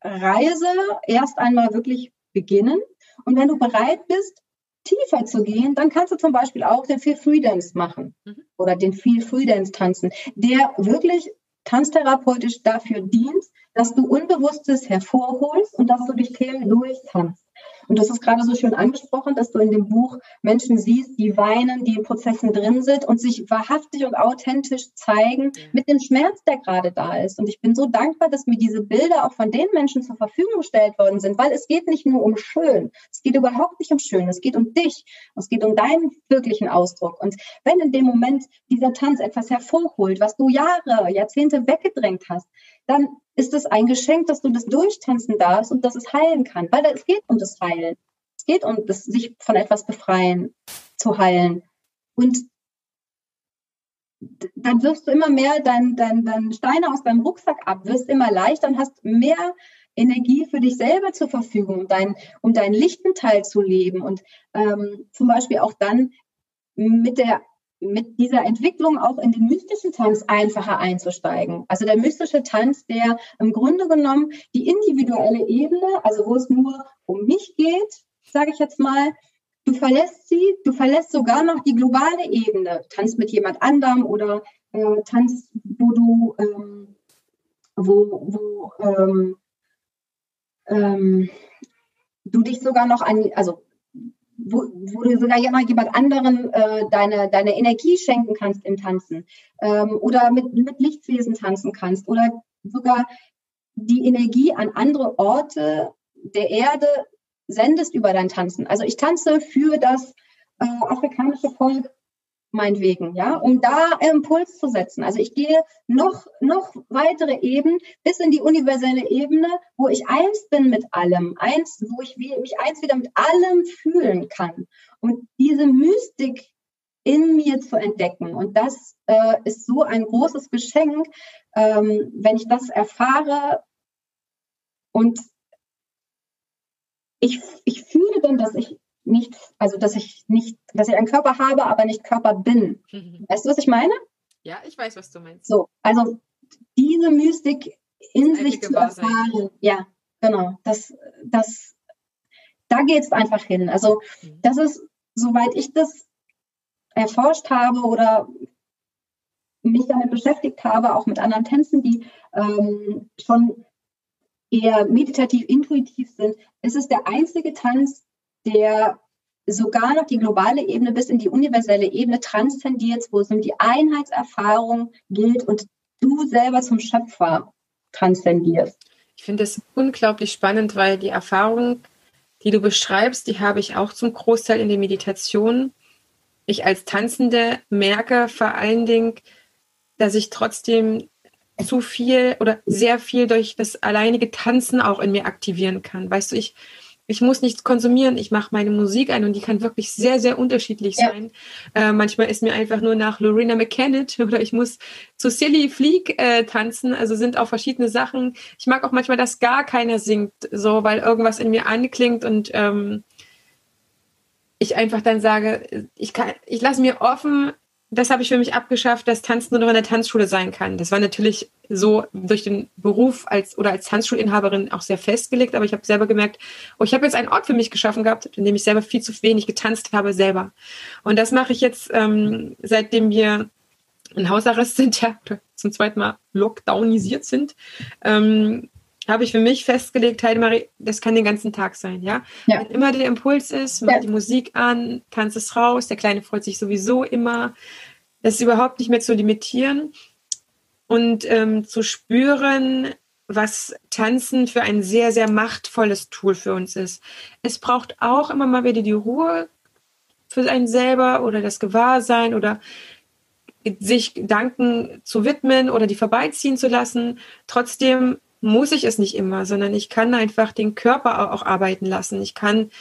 Reise erst einmal wirklich beginnen. Und wenn du bereit bist, tiefer zu gehen, dann kannst du zum Beispiel auch den Feel Free Dance machen mhm. oder den Feel Free Dance tanzen, der wirklich tanztherapeutisch dafür dient, dass du Unbewusstes hervorholst und dass du dich Themen durchtanzt. Und das ist gerade so schön angesprochen, dass du in dem Buch Menschen siehst, die weinen, die in Prozessen drin sind und sich wahrhaftig und authentisch zeigen mit dem Schmerz, der gerade da ist. Und ich bin so dankbar, dass mir diese Bilder auch von den Menschen zur Verfügung gestellt worden sind, weil es geht nicht nur um schön. Es geht überhaupt nicht um schön. Es geht um dich. Es geht um deinen wirklichen Ausdruck. Und wenn in dem Moment dieser Tanz etwas hervorholt, was du Jahre, Jahrzehnte weggedrängt hast, dann ist es ein Geschenk, dass du das durchtanzen darfst und dass es heilen kann. Weil es geht um das Heilen. Es geht um das sich von etwas befreien, zu heilen. Und dann wirst du immer mehr dein, dein, dein Steine aus deinem Rucksack ab, wirst immer leichter und hast mehr Energie für dich selber zur Verfügung, um, dein, um deinen lichten Teil zu leben und ähm, zum Beispiel auch dann mit der mit dieser Entwicklung auch in den mystischen Tanz einfacher einzusteigen. Also der mystische Tanz, der im Grunde genommen die individuelle Ebene, also wo es nur um mich geht, sage ich jetzt mal, du verlässt sie, du verlässt sogar noch die globale Ebene, tanzt mit jemand anderem oder äh, tanzt, wo du, ähm, wo, wo ähm, ähm, du dich sogar noch an, also wo, wo du sogar jemand anderen äh, deine, deine Energie schenken kannst im Tanzen ähm, oder mit, mit Lichtwesen tanzen kannst oder sogar die Energie an andere Orte der Erde sendest über dein Tanzen. Also ich tanze für das äh, afrikanische Volk meinetwegen, ja, um da Impuls zu setzen. Also ich gehe noch, noch weitere Ebenen bis in die universelle Ebene, wo ich eins bin mit allem, eins, wo ich mich eins wieder mit allem fühlen kann. Und diese Mystik in mir zu entdecken. Und das äh, ist so ein großes Geschenk, ähm, wenn ich das erfahre und ich, ich fühle dann, dass ich nicht, also dass ich nicht, dass ich einen Körper habe, aber nicht Körper bin. Mhm. Weißt du, was ich meine? Ja, ich weiß, was du meinst. So, also diese Mystik in das sich zu erfahren. Ja, genau. Das, das, da geht es einfach hin. Also mhm. das ist, soweit ich das erforscht habe oder mich damit beschäftigt habe, auch mit anderen Tänzen, die ähm, schon eher meditativ, intuitiv sind, ist es der einzige Tanz, der sogar noch die globale Ebene bis in die universelle Ebene transzendiert, wo es um die Einheitserfahrung gilt und du selber zum Schöpfer transzendierst. Ich finde es unglaublich spannend, weil die Erfahrung, die du beschreibst, die habe ich auch zum Großteil in der Meditation. Ich als Tanzende merke vor allen Dingen, dass ich trotzdem zu viel oder sehr viel durch das alleinige Tanzen auch in mir aktivieren kann. Weißt du, ich, ich muss nichts konsumieren, ich mache meine Musik ein und die kann wirklich sehr, sehr unterschiedlich ja. sein. Äh, manchmal ist mir einfach nur nach Lorena McKennett [LAUGHS] oder ich muss zu Silly Fleek äh, tanzen, also sind auch verschiedene Sachen. Ich mag auch manchmal, dass gar keiner singt, so, weil irgendwas in mir anklingt und ähm, ich einfach dann sage, ich kann, ich lasse mir offen, das habe ich für mich abgeschafft, dass Tanzen nur noch in der Tanzschule sein kann. Das war natürlich so durch den Beruf als oder als Tanzschulinhaberin auch sehr festgelegt, aber ich habe selber gemerkt, oh, ich habe jetzt einen Ort für mich geschaffen gehabt, in dem ich selber viel zu wenig getanzt habe selber. Und das mache ich jetzt, ähm, seitdem wir in Hausarrest sind, [LAUGHS] ja, zum zweiten Mal lockdownisiert sind, ähm, habe ich für mich festgelegt, Heidemarie, das kann den ganzen Tag sein, ja? ja. Wenn immer der Impuls ist, mach ja. die Musik an, tanzt es raus, der Kleine freut sich sowieso immer. Das ist überhaupt nicht mehr zu limitieren und ähm, zu spüren, was Tanzen für ein sehr, sehr machtvolles Tool für uns ist. Es braucht auch immer mal wieder die Ruhe für einen selber oder das Gewahrsein oder sich Gedanken zu widmen oder die vorbeiziehen zu lassen. Trotzdem muss ich es nicht immer, sondern ich kann einfach den Körper auch arbeiten lassen. Ich kann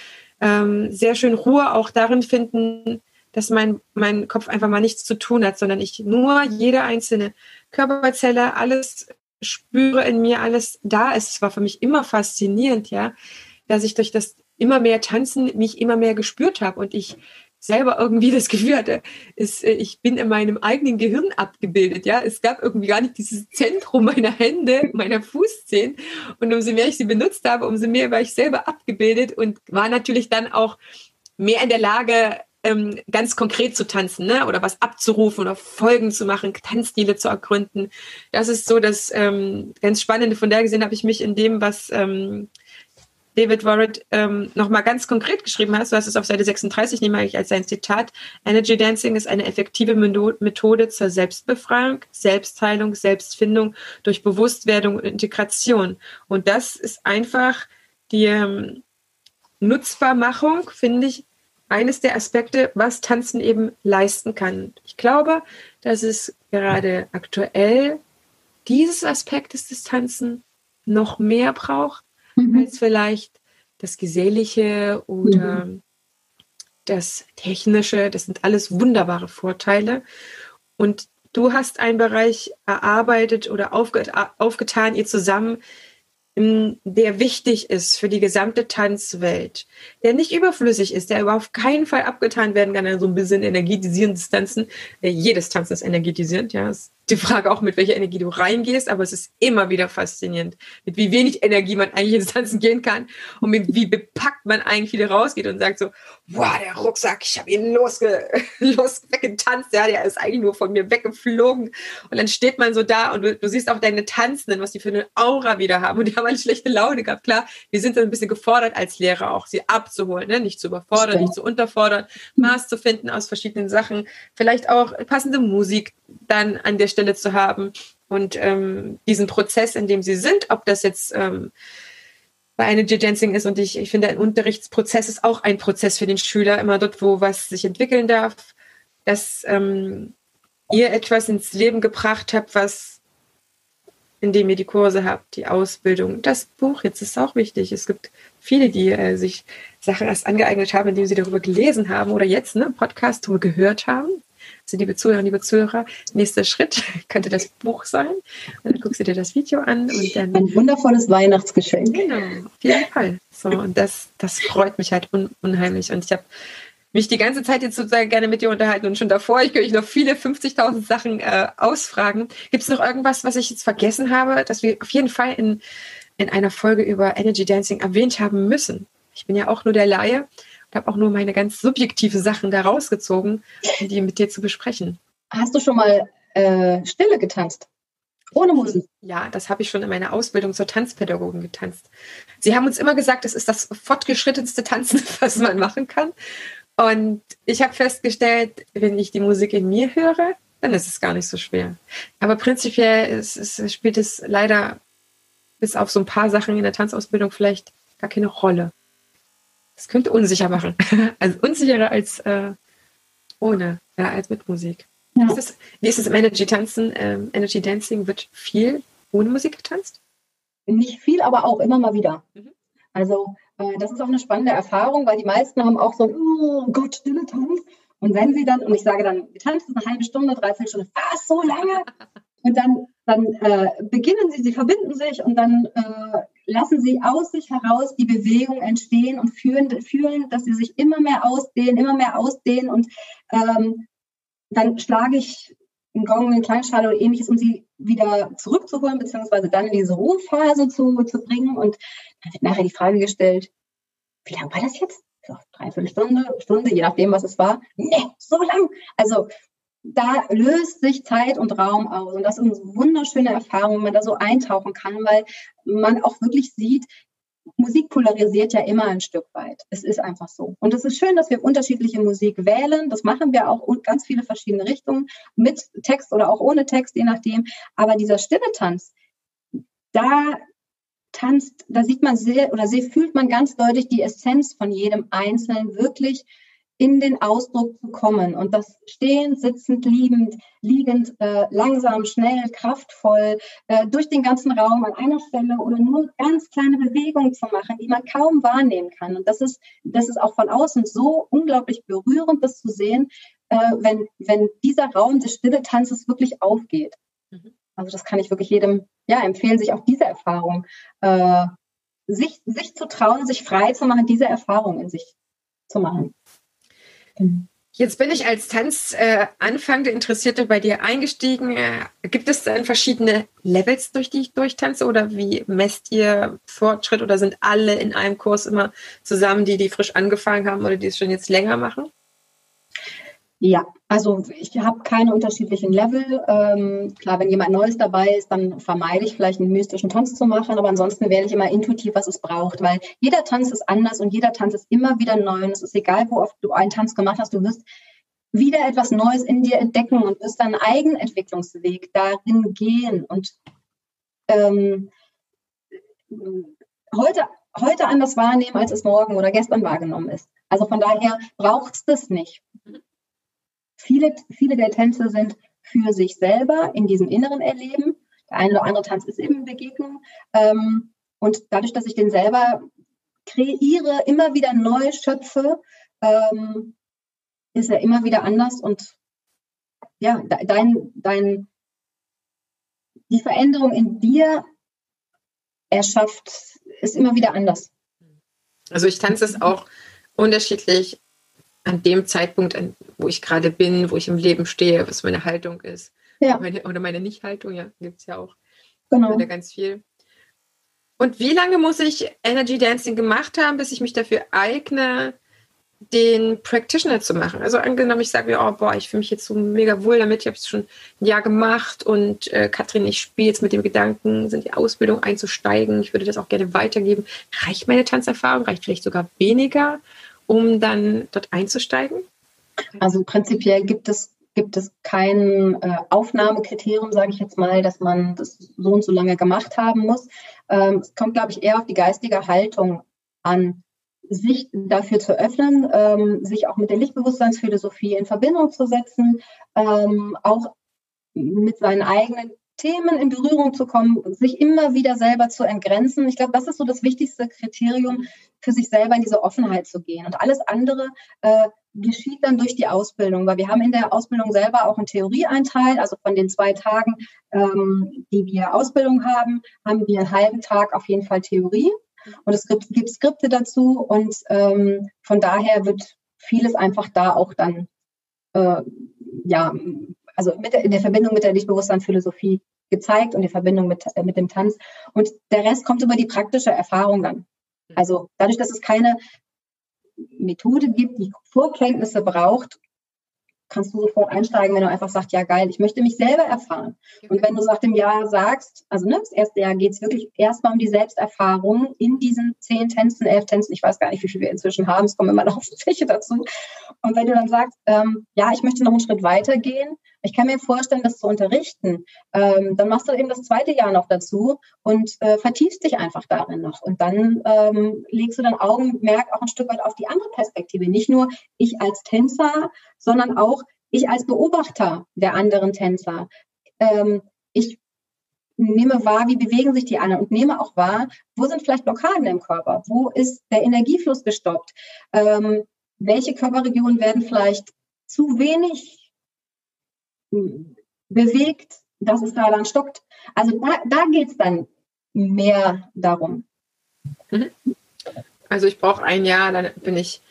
ähm, sehr schön Ruhe auch darin finden, dass mein, mein Kopf einfach mal nichts zu tun hat, sondern ich nur jede einzelne Körperzelle, alles spüre in mir, alles da ist. Es war für mich immer faszinierend, ja, dass ich durch das immer mehr Tanzen mich immer mehr gespürt habe und ich selber irgendwie das Gefühl hatte, ist, äh, ich bin in meinem eigenen Gehirn abgebildet. Ja, es gab irgendwie gar nicht dieses Zentrum meiner Hände, meiner Fußzehen. Und umso mehr ich sie benutzt habe, umso mehr war ich selber abgebildet und war natürlich dann auch mehr in der Lage, ähm, ganz konkret zu tanzen, ne? Oder was abzurufen oder Folgen zu machen, Tanzstile zu ergründen. Das ist so das ähm, ganz Spannende. Von der gesehen habe ich mich in dem, was ähm, David Warrett ähm, nochmal ganz konkret geschrieben hast, du hast es auf Seite 36, nehme ich als sein Zitat, Energy Dancing ist eine effektive Methode zur Selbstbefreiung, Selbstheilung, Selbstfindung durch Bewusstwerdung und Integration. Und das ist einfach die ähm, Nutzbarmachung, finde ich, eines der Aspekte, was Tanzen eben leisten kann. Ich glaube, dass es gerade aktuell dieses Aspekt des Tanzen noch mehr braucht, mhm. als vielleicht das Gesellige oder mhm. das Technische. Das sind alles wunderbare Vorteile. Und du hast einen Bereich erarbeitet oder aufget aufgetan, ihr zusammen, der wichtig ist für die gesamte Tanzwelt, der nicht überflüssig ist, der auf keinen Fall abgetan werden kann, so ein bisschen energetisierendes Tanzen. Jedes Tanzen ist energetisierend, ja, ist die Frage auch, mit welcher Energie du reingehst, aber es ist immer wieder faszinierend, mit wie wenig Energie man eigentlich ins Tanzen gehen kann und mit wie bepackt man eigentlich wieder rausgeht und sagt so, wow, der Rucksack, ich habe ihn losge [LAUGHS] los weggetanzt, ja, der ist eigentlich nur von mir weggeflogen. Und dann steht man so da und du, du siehst auch deine Tanzenden, was die für eine Aura wieder haben. Und die [LAUGHS] haben eine schlechte Laune gehabt. Klar, wir sind dann ein bisschen gefordert als Lehrer auch, sie abzuholen, ne? nicht zu überfordern, nicht zu unterfordern, Maß zu finden aus verschiedenen Sachen, vielleicht auch passende Musik dann an der Stelle Stelle zu haben. Und ähm, diesen Prozess, in dem sie sind, ob das jetzt ähm, bei Energy Dancing ist und ich, ich finde, ein Unterrichtsprozess ist auch ein Prozess für den Schüler, immer dort, wo was sich entwickeln darf, dass ähm, ihr etwas ins Leben gebracht habt, was in dem ihr die Kurse habt, die Ausbildung, das Buch jetzt ist auch wichtig. Es gibt viele, die äh, sich Sachen erst angeeignet haben, indem sie darüber gelesen haben oder jetzt ne Podcast darüber gehört haben. Also liebe Zuhörer, liebe Zuhörer, nächster Schritt [LAUGHS] könnte das Buch sein. Und dann guckst du dir das Video an und dann. Ein wundervolles Weihnachtsgeschenk. Genau, auf jeden Fall. So, und das, das freut mich halt un unheimlich. Und ich habe mich die ganze Zeit jetzt sozusagen gerne mit dir unterhalten und schon davor, ich könnte noch viele 50.000 Sachen äh, ausfragen. Gibt es noch irgendwas, was ich jetzt vergessen habe, dass wir auf jeden Fall in, in einer Folge über Energy Dancing erwähnt haben müssen? Ich bin ja auch nur der Laie ich habe auch nur meine ganz subjektive Sachen da rausgezogen, um die mit dir zu besprechen. Hast du schon mal äh, Stille getanzt? Ohne Musik? Ja, das habe ich schon in meiner Ausbildung zur Tanzpädagogin getanzt. Sie haben uns immer gesagt, das ist das fortgeschrittenste Tanzen, [LAUGHS] was man machen kann. Und ich habe festgestellt, wenn ich die Musik in mir höre, dann ist es gar nicht so schwer. Aber prinzipiell ist, ist, spielt es leider bis auf so ein paar Sachen in der Tanzausbildung vielleicht gar keine Rolle. Das könnte unsicher machen. [LAUGHS] also unsicherer als äh, ohne, ja, als mit Musik. Ja. Ist das, wie ist es im Energy Tanzen? Ähm, Energy Dancing wird viel ohne Musik getanzt? Nicht viel, aber auch immer mal wieder. Mhm. Also äh, das ist auch eine spannende Erfahrung, weil die meisten haben auch so ein, oh Gott, stille Tanz. Und wenn sie dann, und ich sage dann, wir tanzen eine halbe Stunde, dreiviertel Stunde, was, so lange? [LAUGHS] Und dann, dann äh, beginnen sie, sie verbinden sich und dann äh, lassen sie aus sich heraus die Bewegung entstehen und fühlen, fühlen, dass sie sich immer mehr ausdehnen, immer mehr ausdehnen. Und ähm, dann schlage ich einen Gong, eine Klangschale oder ähnliches, um sie wieder zurückzuholen, beziehungsweise dann in diese Ruhephase zu, zu bringen. Und dann wird nachher die Frage gestellt, wie lange war das jetzt? So, dreiviertel Stunde, Stunde, je nachdem, was es war. Nee, so lang. Also da löst sich Zeit und Raum aus. Und das ist eine wunderschöne Erfahrung, wenn man da so eintauchen kann, weil man auch wirklich sieht, Musik polarisiert ja immer ein Stück weit. Es ist einfach so. Und es ist schön, dass wir unterschiedliche Musik wählen. Das machen wir auch und ganz viele verschiedene Richtungen mit Text oder auch ohne Text, je nachdem. Aber dieser stille Tanz, da tanzt, da sieht man sehr oder sehr fühlt man ganz deutlich die Essenz von jedem Einzelnen wirklich in den Ausdruck zu kommen. Und das stehend, sitzend, liegend, liegend, äh, langsam, schnell, kraftvoll, äh, durch den ganzen Raum an einer Stelle oder nur ganz kleine Bewegungen zu machen, die man kaum wahrnehmen kann. Und das ist, das ist auch von außen so unglaublich berührend, das zu sehen, äh, wenn, wenn dieser Raum des stille Tanzes wirklich aufgeht. Mhm. Also das kann ich wirklich jedem ja, empfehlen, sich auch diese Erfahrung, äh, sich, sich zu trauen, sich frei zu machen, diese Erfahrung in sich zu machen. Jetzt bin ich als Tanzanfangende äh, Interessierte bei dir eingestiegen. Äh, gibt es dann verschiedene Levels, durch die ich durchtanze oder wie messt ihr Fortschritt oder sind alle in einem Kurs immer zusammen, die die frisch angefangen haben oder die es schon jetzt länger machen? Ja, also ich habe keine unterschiedlichen Level. Ähm, klar, wenn jemand Neues dabei ist, dann vermeide ich vielleicht einen mystischen Tanz zu machen, aber ansonsten wähle ich immer intuitiv, was es braucht, weil jeder Tanz ist anders und jeder Tanz ist immer wieder neu. Und es ist egal, wo oft du einen Tanz gemacht hast, du wirst wieder etwas Neues in dir entdecken und wirst deinen eigenen Entwicklungsweg darin gehen. Und ähm, heute, heute anders wahrnehmen, als es morgen oder gestern wahrgenommen ist. Also von daher braucht es das nicht. Viele, viele der Tänze sind für sich selber in diesem inneren Erleben. Der eine oder andere Tanz ist eben Begegnung. Ähm, und dadurch, dass ich den selber kreiere, immer wieder neu schöpfe, ähm, ist er immer wieder anders und ja, dein, dein, die Veränderung in dir erschafft, ist immer wieder anders. Also ich tanze es auch unterschiedlich an dem Zeitpunkt, wo ich gerade bin, wo ich im Leben stehe, was meine Haltung ist. Ja. Meine, oder meine Nicht-Haltung, ja, gibt es ja auch. Genau. ganz viel. Und wie lange muss ich Energy Dancing gemacht haben, bis ich mich dafür eigne, den Practitioner zu machen? Also angenommen, ich sage mir, oh boah, ich fühle mich jetzt so mega wohl damit, ich habe es schon ein Jahr gemacht und äh, Katrin, ich spiele jetzt mit dem Gedanken, in die Ausbildung einzusteigen. Ich würde das auch gerne weitergeben. Reicht meine Tanzerfahrung? Reicht vielleicht sogar weniger? Um dann dort einzusteigen? Also prinzipiell gibt es gibt es kein äh, Aufnahmekriterium, sage ich jetzt mal, dass man das so und so lange gemacht haben muss. Ähm, es kommt, glaube ich, eher auf die geistige Haltung an, sich dafür zu öffnen, ähm, sich auch mit der Lichtbewusstseinsphilosophie in Verbindung zu setzen, ähm, auch mit seinen eigenen Themen in Berührung zu kommen, sich immer wieder selber zu entgrenzen. Ich glaube, das ist so das wichtigste Kriterium, für sich selber in diese Offenheit zu gehen. Und alles andere äh, geschieht dann durch die Ausbildung, weil wir haben in der Ausbildung selber auch einen Theorieeinteil, also von den zwei Tagen, ähm, die wir Ausbildung haben, haben wir einen halben Tag auf jeden Fall Theorie. Und es gibt, gibt Skripte dazu und ähm, von daher wird vieles einfach da auch dann äh, ja also mit der, in der Verbindung mit der Lichtbewusstseinsphilosophie gezeigt und die Verbindung mit, äh, mit dem Tanz. Und der Rest kommt über die praktische Erfahrung dann. Also dadurch, dass es keine Methode gibt, die Vorkenntnisse braucht, kannst du sofort einsteigen, wenn du einfach sagst, ja geil, ich möchte mich selber erfahren. Und wenn du nach dem Jahr sagst, also ne, das erste Jahr geht es wirklich erstmal um die Selbsterfahrung in diesen zehn Tänzen, elf Tänzen, ich weiß gar nicht, wie viele wir inzwischen haben, es kommen immer noch [LAUGHS] welche dazu. Und wenn du dann sagst, ähm, ja, ich möchte noch einen Schritt weiter gehen, Ich kann mir vorstellen, das zu unterrichten. Ähm, dann machst du eben das zweite Jahr noch dazu und äh, vertiefst dich einfach darin noch. Und dann ähm, legst du dein Augenmerk auch ein Stück weit auf die andere Perspektive. Nicht nur ich als Tänzer, sondern auch ich als Beobachter der anderen Tänzer. Ähm, ich nehme wahr, wie bewegen sich die anderen und nehme auch wahr, wo sind vielleicht Blockaden im Körper? Wo ist der Energiefluss gestoppt? Ähm, welche Körperregionen werden vielleicht zu wenig bewegt, dass es da dann stockt? Also da, da geht es dann mehr darum. Mhm. Also ich brauche ein Jahr, dann bin ich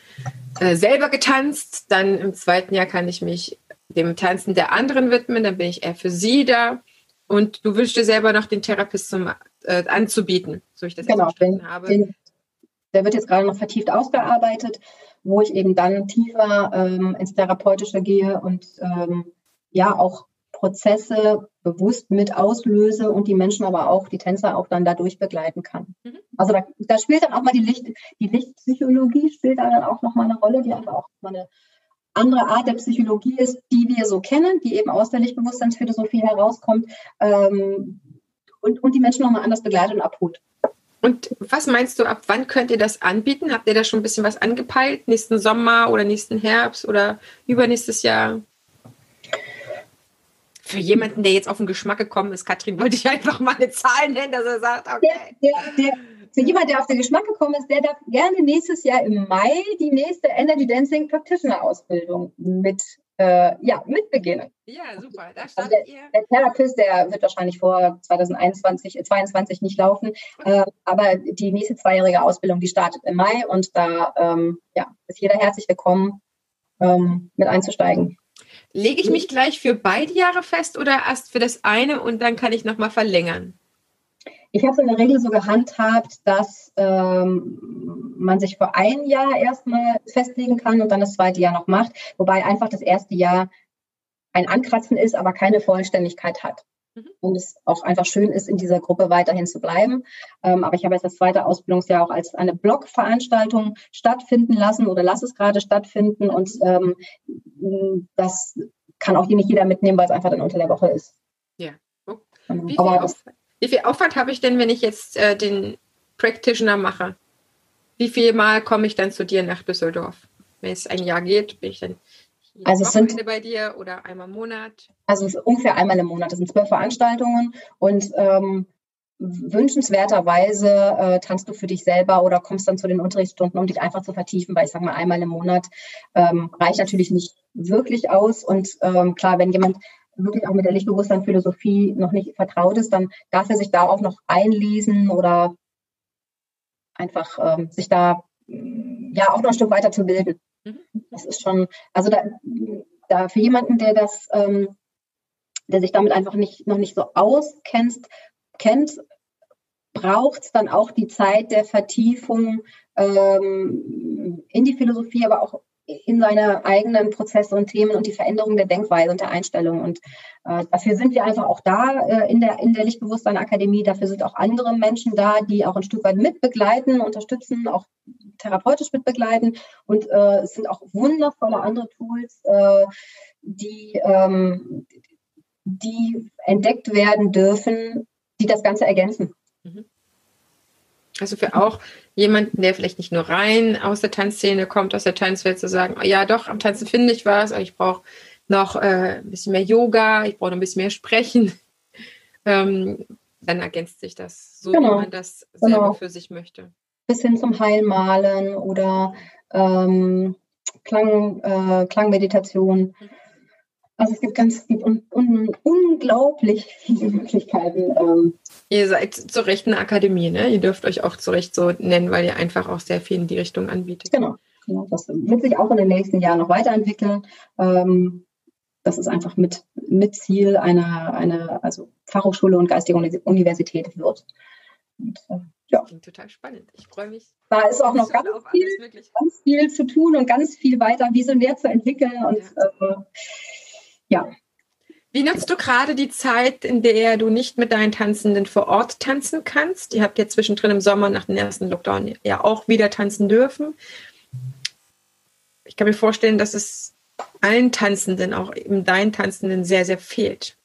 äh, selber getanzt, dann im zweiten Jahr kann ich mich dem Tanzen der anderen widmen, dann bin ich eher für sie da und du wünschst dir selber noch den Therapist zum, äh, anzubieten, so ich das genau, jetzt verstanden den, habe. Den, der wird jetzt gerade noch vertieft ausgearbeitet, wo ich eben dann tiefer ähm, ins Therapeutische gehe und ähm, ja auch Prozesse bewusst mit auslöse und die Menschen aber auch, die Tänzer auch dann dadurch begleiten kann. Mhm. Also da, da, spielt dann auch mal die Licht, die Lichtpsychologie spielt da dann auch nochmal eine Rolle, die einfach auch mal eine andere Art der Psychologie ist, die wir so kennen, die eben aus der Lichtbewusstseinsphilosophie herauskommt ähm, und, und die Menschen nochmal anders begleitet und abholt. Und was meinst du, ab wann könnt ihr das anbieten? Habt ihr da schon ein bisschen was angepeilt? Nächsten Sommer oder nächsten Herbst oder übernächstes Jahr? Für jemanden, der jetzt auf den Geschmack gekommen ist, Katrin, wollte ich einfach mal eine Zahl nennen, dass er sagt, okay. Der, der, der, für jemand, der auf den Geschmack gekommen ist, der darf gerne nächstes Jahr im Mai die nächste Energy Dancing Practitioner Ausbildung mit äh, ja, mit beginnen. Ja, super. Da also der, ihr. der Therapist, der wird wahrscheinlich vor 2021, 2022 nicht laufen. Äh, aber die nächste zweijährige Ausbildung, die startet im Mai und da ähm, ja, ist jeder herzlich willkommen, ähm, mit einzusteigen. Lege ich mich gleich für beide Jahre fest oder erst für das eine und dann kann ich nochmal verlängern? Ich habe es in der Regel so gehandhabt, dass ähm, man sich für ein Jahr erstmal festlegen kann und dann das zweite Jahr noch macht, wobei einfach das erste Jahr ein Ankratzen ist, aber keine Vollständigkeit hat. Mhm. Und es auch einfach schön ist, in dieser Gruppe weiterhin zu bleiben. Ähm, aber ich habe jetzt das zweite Ausbildungsjahr auch als eine Blogveranstaltung stattfinden lassen oder lasse es gerade stattfinden. Und ähm, das kann auch nicht jeder mitnehmen, weil es einfach dann unter der Woche ist. Ja. Oh. Wie, aber viel wie viel Aufwand habe ich denn, wenn ich jetzt äh, den Practitioner mache? Wie viel Mal komme ich dann zu dir nach Düsseldorf? Wenn es ein Jahr geht, bin ich dann also es sind bei dir oder einmal im Monat? Also ungefähr einmal im Monat. Das sind zwölf Veranstaltungen und ähm, wünschenswerterweise äh, tanzt du für dich selber oder kommst dann zu den Unterrichtsstunden, um dich einfach zu vertiefen, weil ich sage mal einmal im Monat ähm, reicht natürlich nicht wirklich aus und ähm, klar, wenn jemand wirklich auch mit der Lichtbewusstsein-Philosophie noch nicht vertraut ist, dann darf er sich da auch noch einlesen oder einfach ähm, sich da ja auch noch ein Stück weiter zu bilden. Mhm. Das ist schon, also da, da für jemanden, der das, ähm, der sich damit einfach nicht, noch nicht so auskennt, kennt, braucht es dann auch die Zeit der Vertiefung ähm, in die Philosophie, aber auch in seine eigenen Prozesse und Themen und die Veränderung der Denkweise und der Einstellung. Und äh, dafür sind wir einfach auch da äh, in der, in der Lichtbewusstsein Akademie. Dafür sind auch andere Menschen da, die auch ein Stück weit mitbegleiten, unterstützen, auch therapeutisch mitbegleiten. Und äh, es sind auch wundervolle andere Tools, äh, die, ähm, die entdeckt werden dürfen, die das Ganze ergänzen. Mhm. Also für auch jemanden, der vielleicht nicht nur rein aus der Tanzszene kommt, aus der Tanzwelt, zu sagen, ja doch, am Tanzen finde ich was, aber ich brauche noch äh, ein bisschen mehr Yoga, ich brauche noch ein bisschen mehr Sprechen. [LAUGHS] Ähm, dann ergänzt sich das so, genau. wie man das selber genau. für sich möchte. Bis hin zum Heilmalen oder ähm, Klang, äh, Klangmeditation. Mhm. Also es gibt ganz es gibt un, un, unglaublich viele Möglichkeiten. Ähm. Ihr seid zu Recht eine Akademie, ne? Ihr dürft euch auch zu Recht so nennen, weil ihr einfach auch sehr viel in die Richtung anbietet. Genau, genau. Das wird sich auch in den nächsten Jahren noch weiterentwickeln. Ähm, das ist einfach mit, mit Ziel einer eine, also Fachhochschule und geistige Universität wird. Und, äh, ja. Klingt total spannend. Ich freue mich. Da ist auch noch ganz viel, ganz viel zu tun und ganz viel weiter visionär zu entwickeln. Und ja. äh, ja. Wie nutzt du gerade die Zeit, in der du nicht mit deinen Tanzenden vor Ort tanzen kannst? Ihr habt ja zwischendrin im Sommer nach dem ersten Lockdown ja auch wieder tanzen dürfen. Ich kann mir vorstellen, dass es allen Tanzenden, auch eben deinen Tanzenden, sehr, sehr fehlt?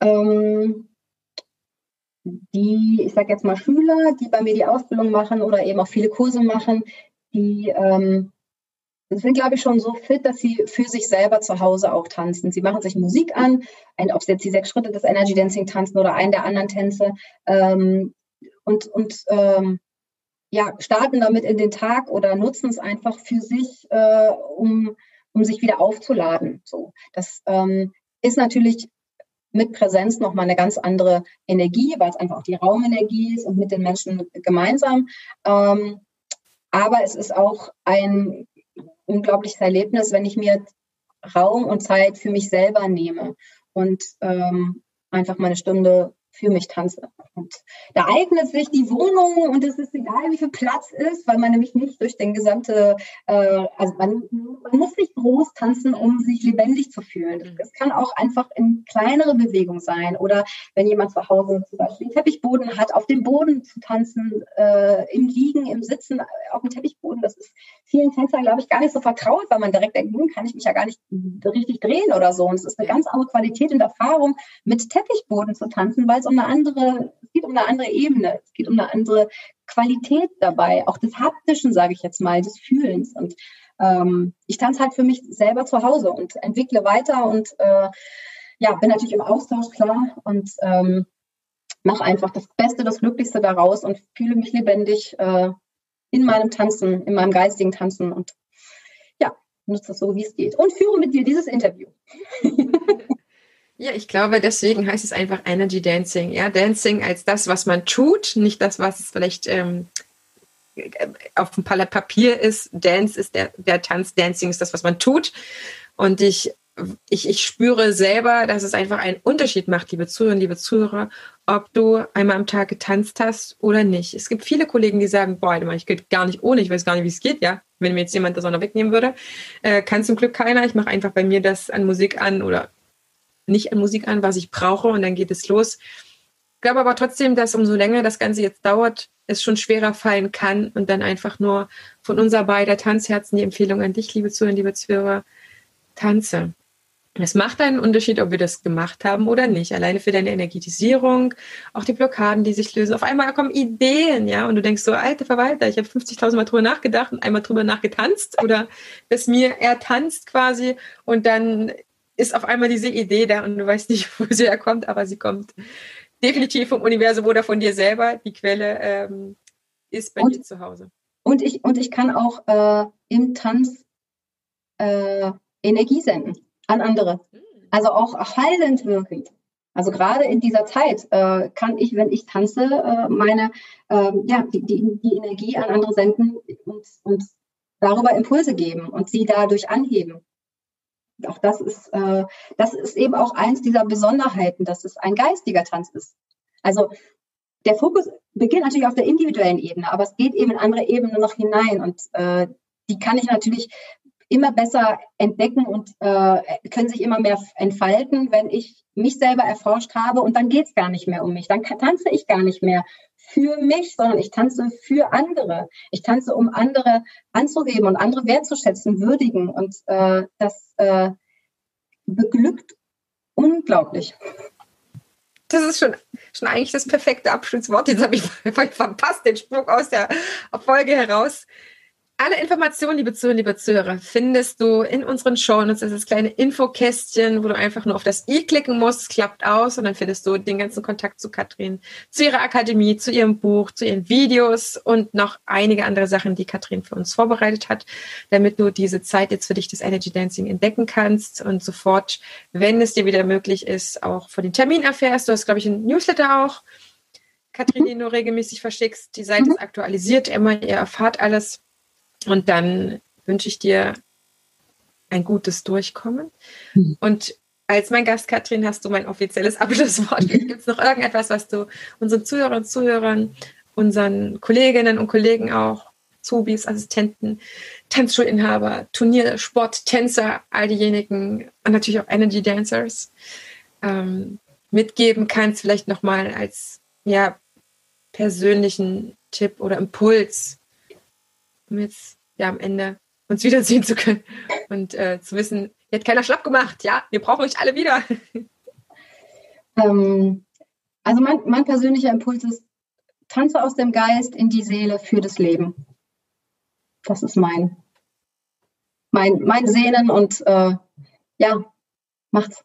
Ähm, die, ich sage jetzt mal Schüler, die bei mir die Ausbildung machen oder eben auch viele Kurse machen, die ähm, sind, glaube ich, schon so fit, dass sie für sich selber zu Hause auch tanzen. Sie machen sich Musik an, ob sie jetzt die sechs Schritte des Energy Dancing tanzen oder einen der anderen Tänze ähm, und, und ähm, ja, starten damit in den Tag oder nutzen es einfach für sich, äh, um, um sich wieder aufzuladen. So, das ähm, ist natürlich mit Präsenz nochmal eine ganz andere Energie, weil es einfach auch die Raumenergie ist und mit den Menschen gemeinsam. Ähm, aber es ist auch ein unglaubliches Erlebnis, wenn ich mir Raum und Zeit für mich selber nehme und ähm, einfach mal eine Stunde für mich tanze. Und da eignet sich die Wohnung und es ist egal, wie viel Platz ist, weil man nämlich nicht durch den gesamte, äh, also man, man muss nicht groß tanzen, um sich lebendig zu fühlen. Es kann auch einfach in kleinere Bewegung sein oder wenn jemand zu Hause zum Beispiel einen Teppichboden hat, auf dem Boden zu tanzen, äh, im Liegen, im Sitzen, auf dem Teppichboden, das ist vielen Tänzern, glaube ich, gar nicht so vertraut, weil man direkt denkt, hm, kann ich mich ja gar nicht richtig drehen oder so. Und es ist eine ganz andere Qualität und Erfahrung, mit Teppichboden zu tanzen, weil es um eine andere, es geht um eine andere Ebene, es geht um eine andere Qualität dabei, auch des Haptischen, sage ich jetzt mal, des Fühlens. Und ähm, ich tanze halt für mich selber zu Hause und entwickle weiter und äh, ja, bin natürlich im Austausch klar und ähm, mache einfach das Beste, das Glücklichste daraus und fühle mich lebendig äh, in meinem Tanzen, in meinem geistigen Tanzen und nutze es so, wie es geht und führe mit dir dieses Interview. [LAUGHS] Ja, ich glaube, deswegen heißt es einfach Energy Dancing. Ja, Dancing als das, was man tut, nicht das, was vielleicht ähm, auf dem Papier ist. Dance ist der, der Tanz, Dancing ist das, was man tut. Und ich, ich, ich spüre selber, dass es einfach einen Unterschied macht, liebe Zuhörerinnen, liebe Zuhörer, ob du einmal am Tag getanzt hast oder nicht. Es gibt viele Kollegen, die sagen, boah, ich geht gar nicht ohne, ich weiß gar nicht, wie es geht, ja. Wenn mir jetzt jemand das auch noch wegnehmen würde, äh, kann zum Glück keiner. Ich mache einfach bei mir das an Musik an oder nicht an Musik an, was ich brauche und dann geht es los. Ich glaube aber trotzdem, dass umso länger das Ganze jetzt dauert, es schon schwerer fallen kann und dann einfach nur von unser beider Tanzherzen die Empfehlung an dich, liebe Zuhörer, liebe Zuhörer, tanze. Es macht einen Unterschied, ob wir das gemacht haben oder nicht. Alleine für deine Energetisierung, auch die Blockaden, die sich lösen. Auf einmal kommen Ideen, ja, und du denkst so, alte Verwalter, ich habe 50.000 Mal drüber nachgedacht und einmal drüber nachgetanzt oder dass mir er tanzt quasi und dann ist auf einmal diese Idee da und du weißt nicht, [LAUGHS] wo sie herkommt, aber sie kommt definitiv vom Universum oder von dir selber. Die Quelle ähm, ist bei und, dir zu Hause. Und ich, und ich kann auch äh, im Tanz äh, Energie senden an andere. Hm. Also auch heilend wirkend. Also gerade in dieser Zeit äh, kann ich, wenn ich tanze, äh, meine ähm, ja, die, die, die, Energie an andere senden und, und darüber Impulse geben und sie dadurch anheben auch das ist, äh, das ist eben auch eins dieser Besonderheiten, dass es ein geistiger Tanz ist. Also der Fokus beginnt natürlich auf der individuellen Ebene, aber es geht eben in andere Ebenen noch hinein und äh, die kann ich natürlich immer besser entdecken und äh, können sich immer mehr entfalten, wenn ich mich selber erforscht habe und dann geht es gar nicht mehr um mich. Dann tanze ich gar nicht mehr für mich, sondern ich tanze für andere. Ich tanze, um andere anzuheben und andere wertzuschätzen, würdigen. Und äh, das äh, beglückt unglaublich. Das ist schon, schon eigentlich das perfekte Abschlusswort. Jetzt habe ich [LAUGHS] verpasst den Spruch aus der Folge heraus. Alle Informationen, liebe Zuhörer, liebe Zuhörer, findest du in unseren Shownotes. Das ist das kleine Infokästchen, wo du einfach nur auf das i klicken musst. Klappt aus und dann findest du den ganzen Kontakt zu Katrin, zu ihrer Akademie, zu ihrem Buch, zu ihren Videos und noch einige andere Sachen, die Katrin für uns vorbereitet hat, damit du diese Zeit jetzt für dich das Energy Dancing entdecken kannst und sofort, wenn es dir wieder möglich ist, auch von den Termin erfährst. Du hast, glaube ich, ein Newsletter auch. Katrin, den du regelmäßig verschickst. Die Seite ist aktualisiert immer. Ihr erfahrt alles. Und dann wünsche ich dir ein gutes Durchkommen. Mhm. Und als mein Gast, Katrin, hast du mein offizielles [LAUGHS] Abschlusswort. Gibt es noch irgendetwas, was du unseren Zuhörern und Zuhörern, unseren Kolleginnen und Kollegen auch, Zubis, Assistenten, Tanzschulinhaber, Turniersport, Tänzer, all diejenigen und natürlich auch Energy Dancers ähm, mitgeben kannst, vielleicht nochmal als ja, persönlichen Tipp oder Impuls, um jetzt ja am Ende uns wiedersehen zu können. und äh, zu wissen, hat keiner schlapp gemacht, ja, wir brauchen euch alle wieder. Ähm, also mein, mein persönlicher Impuls ist, tanze aus dem Geist in die Seele für das Leben. Das ist mein, mein, mein Sehnen und äh, ja, macht's.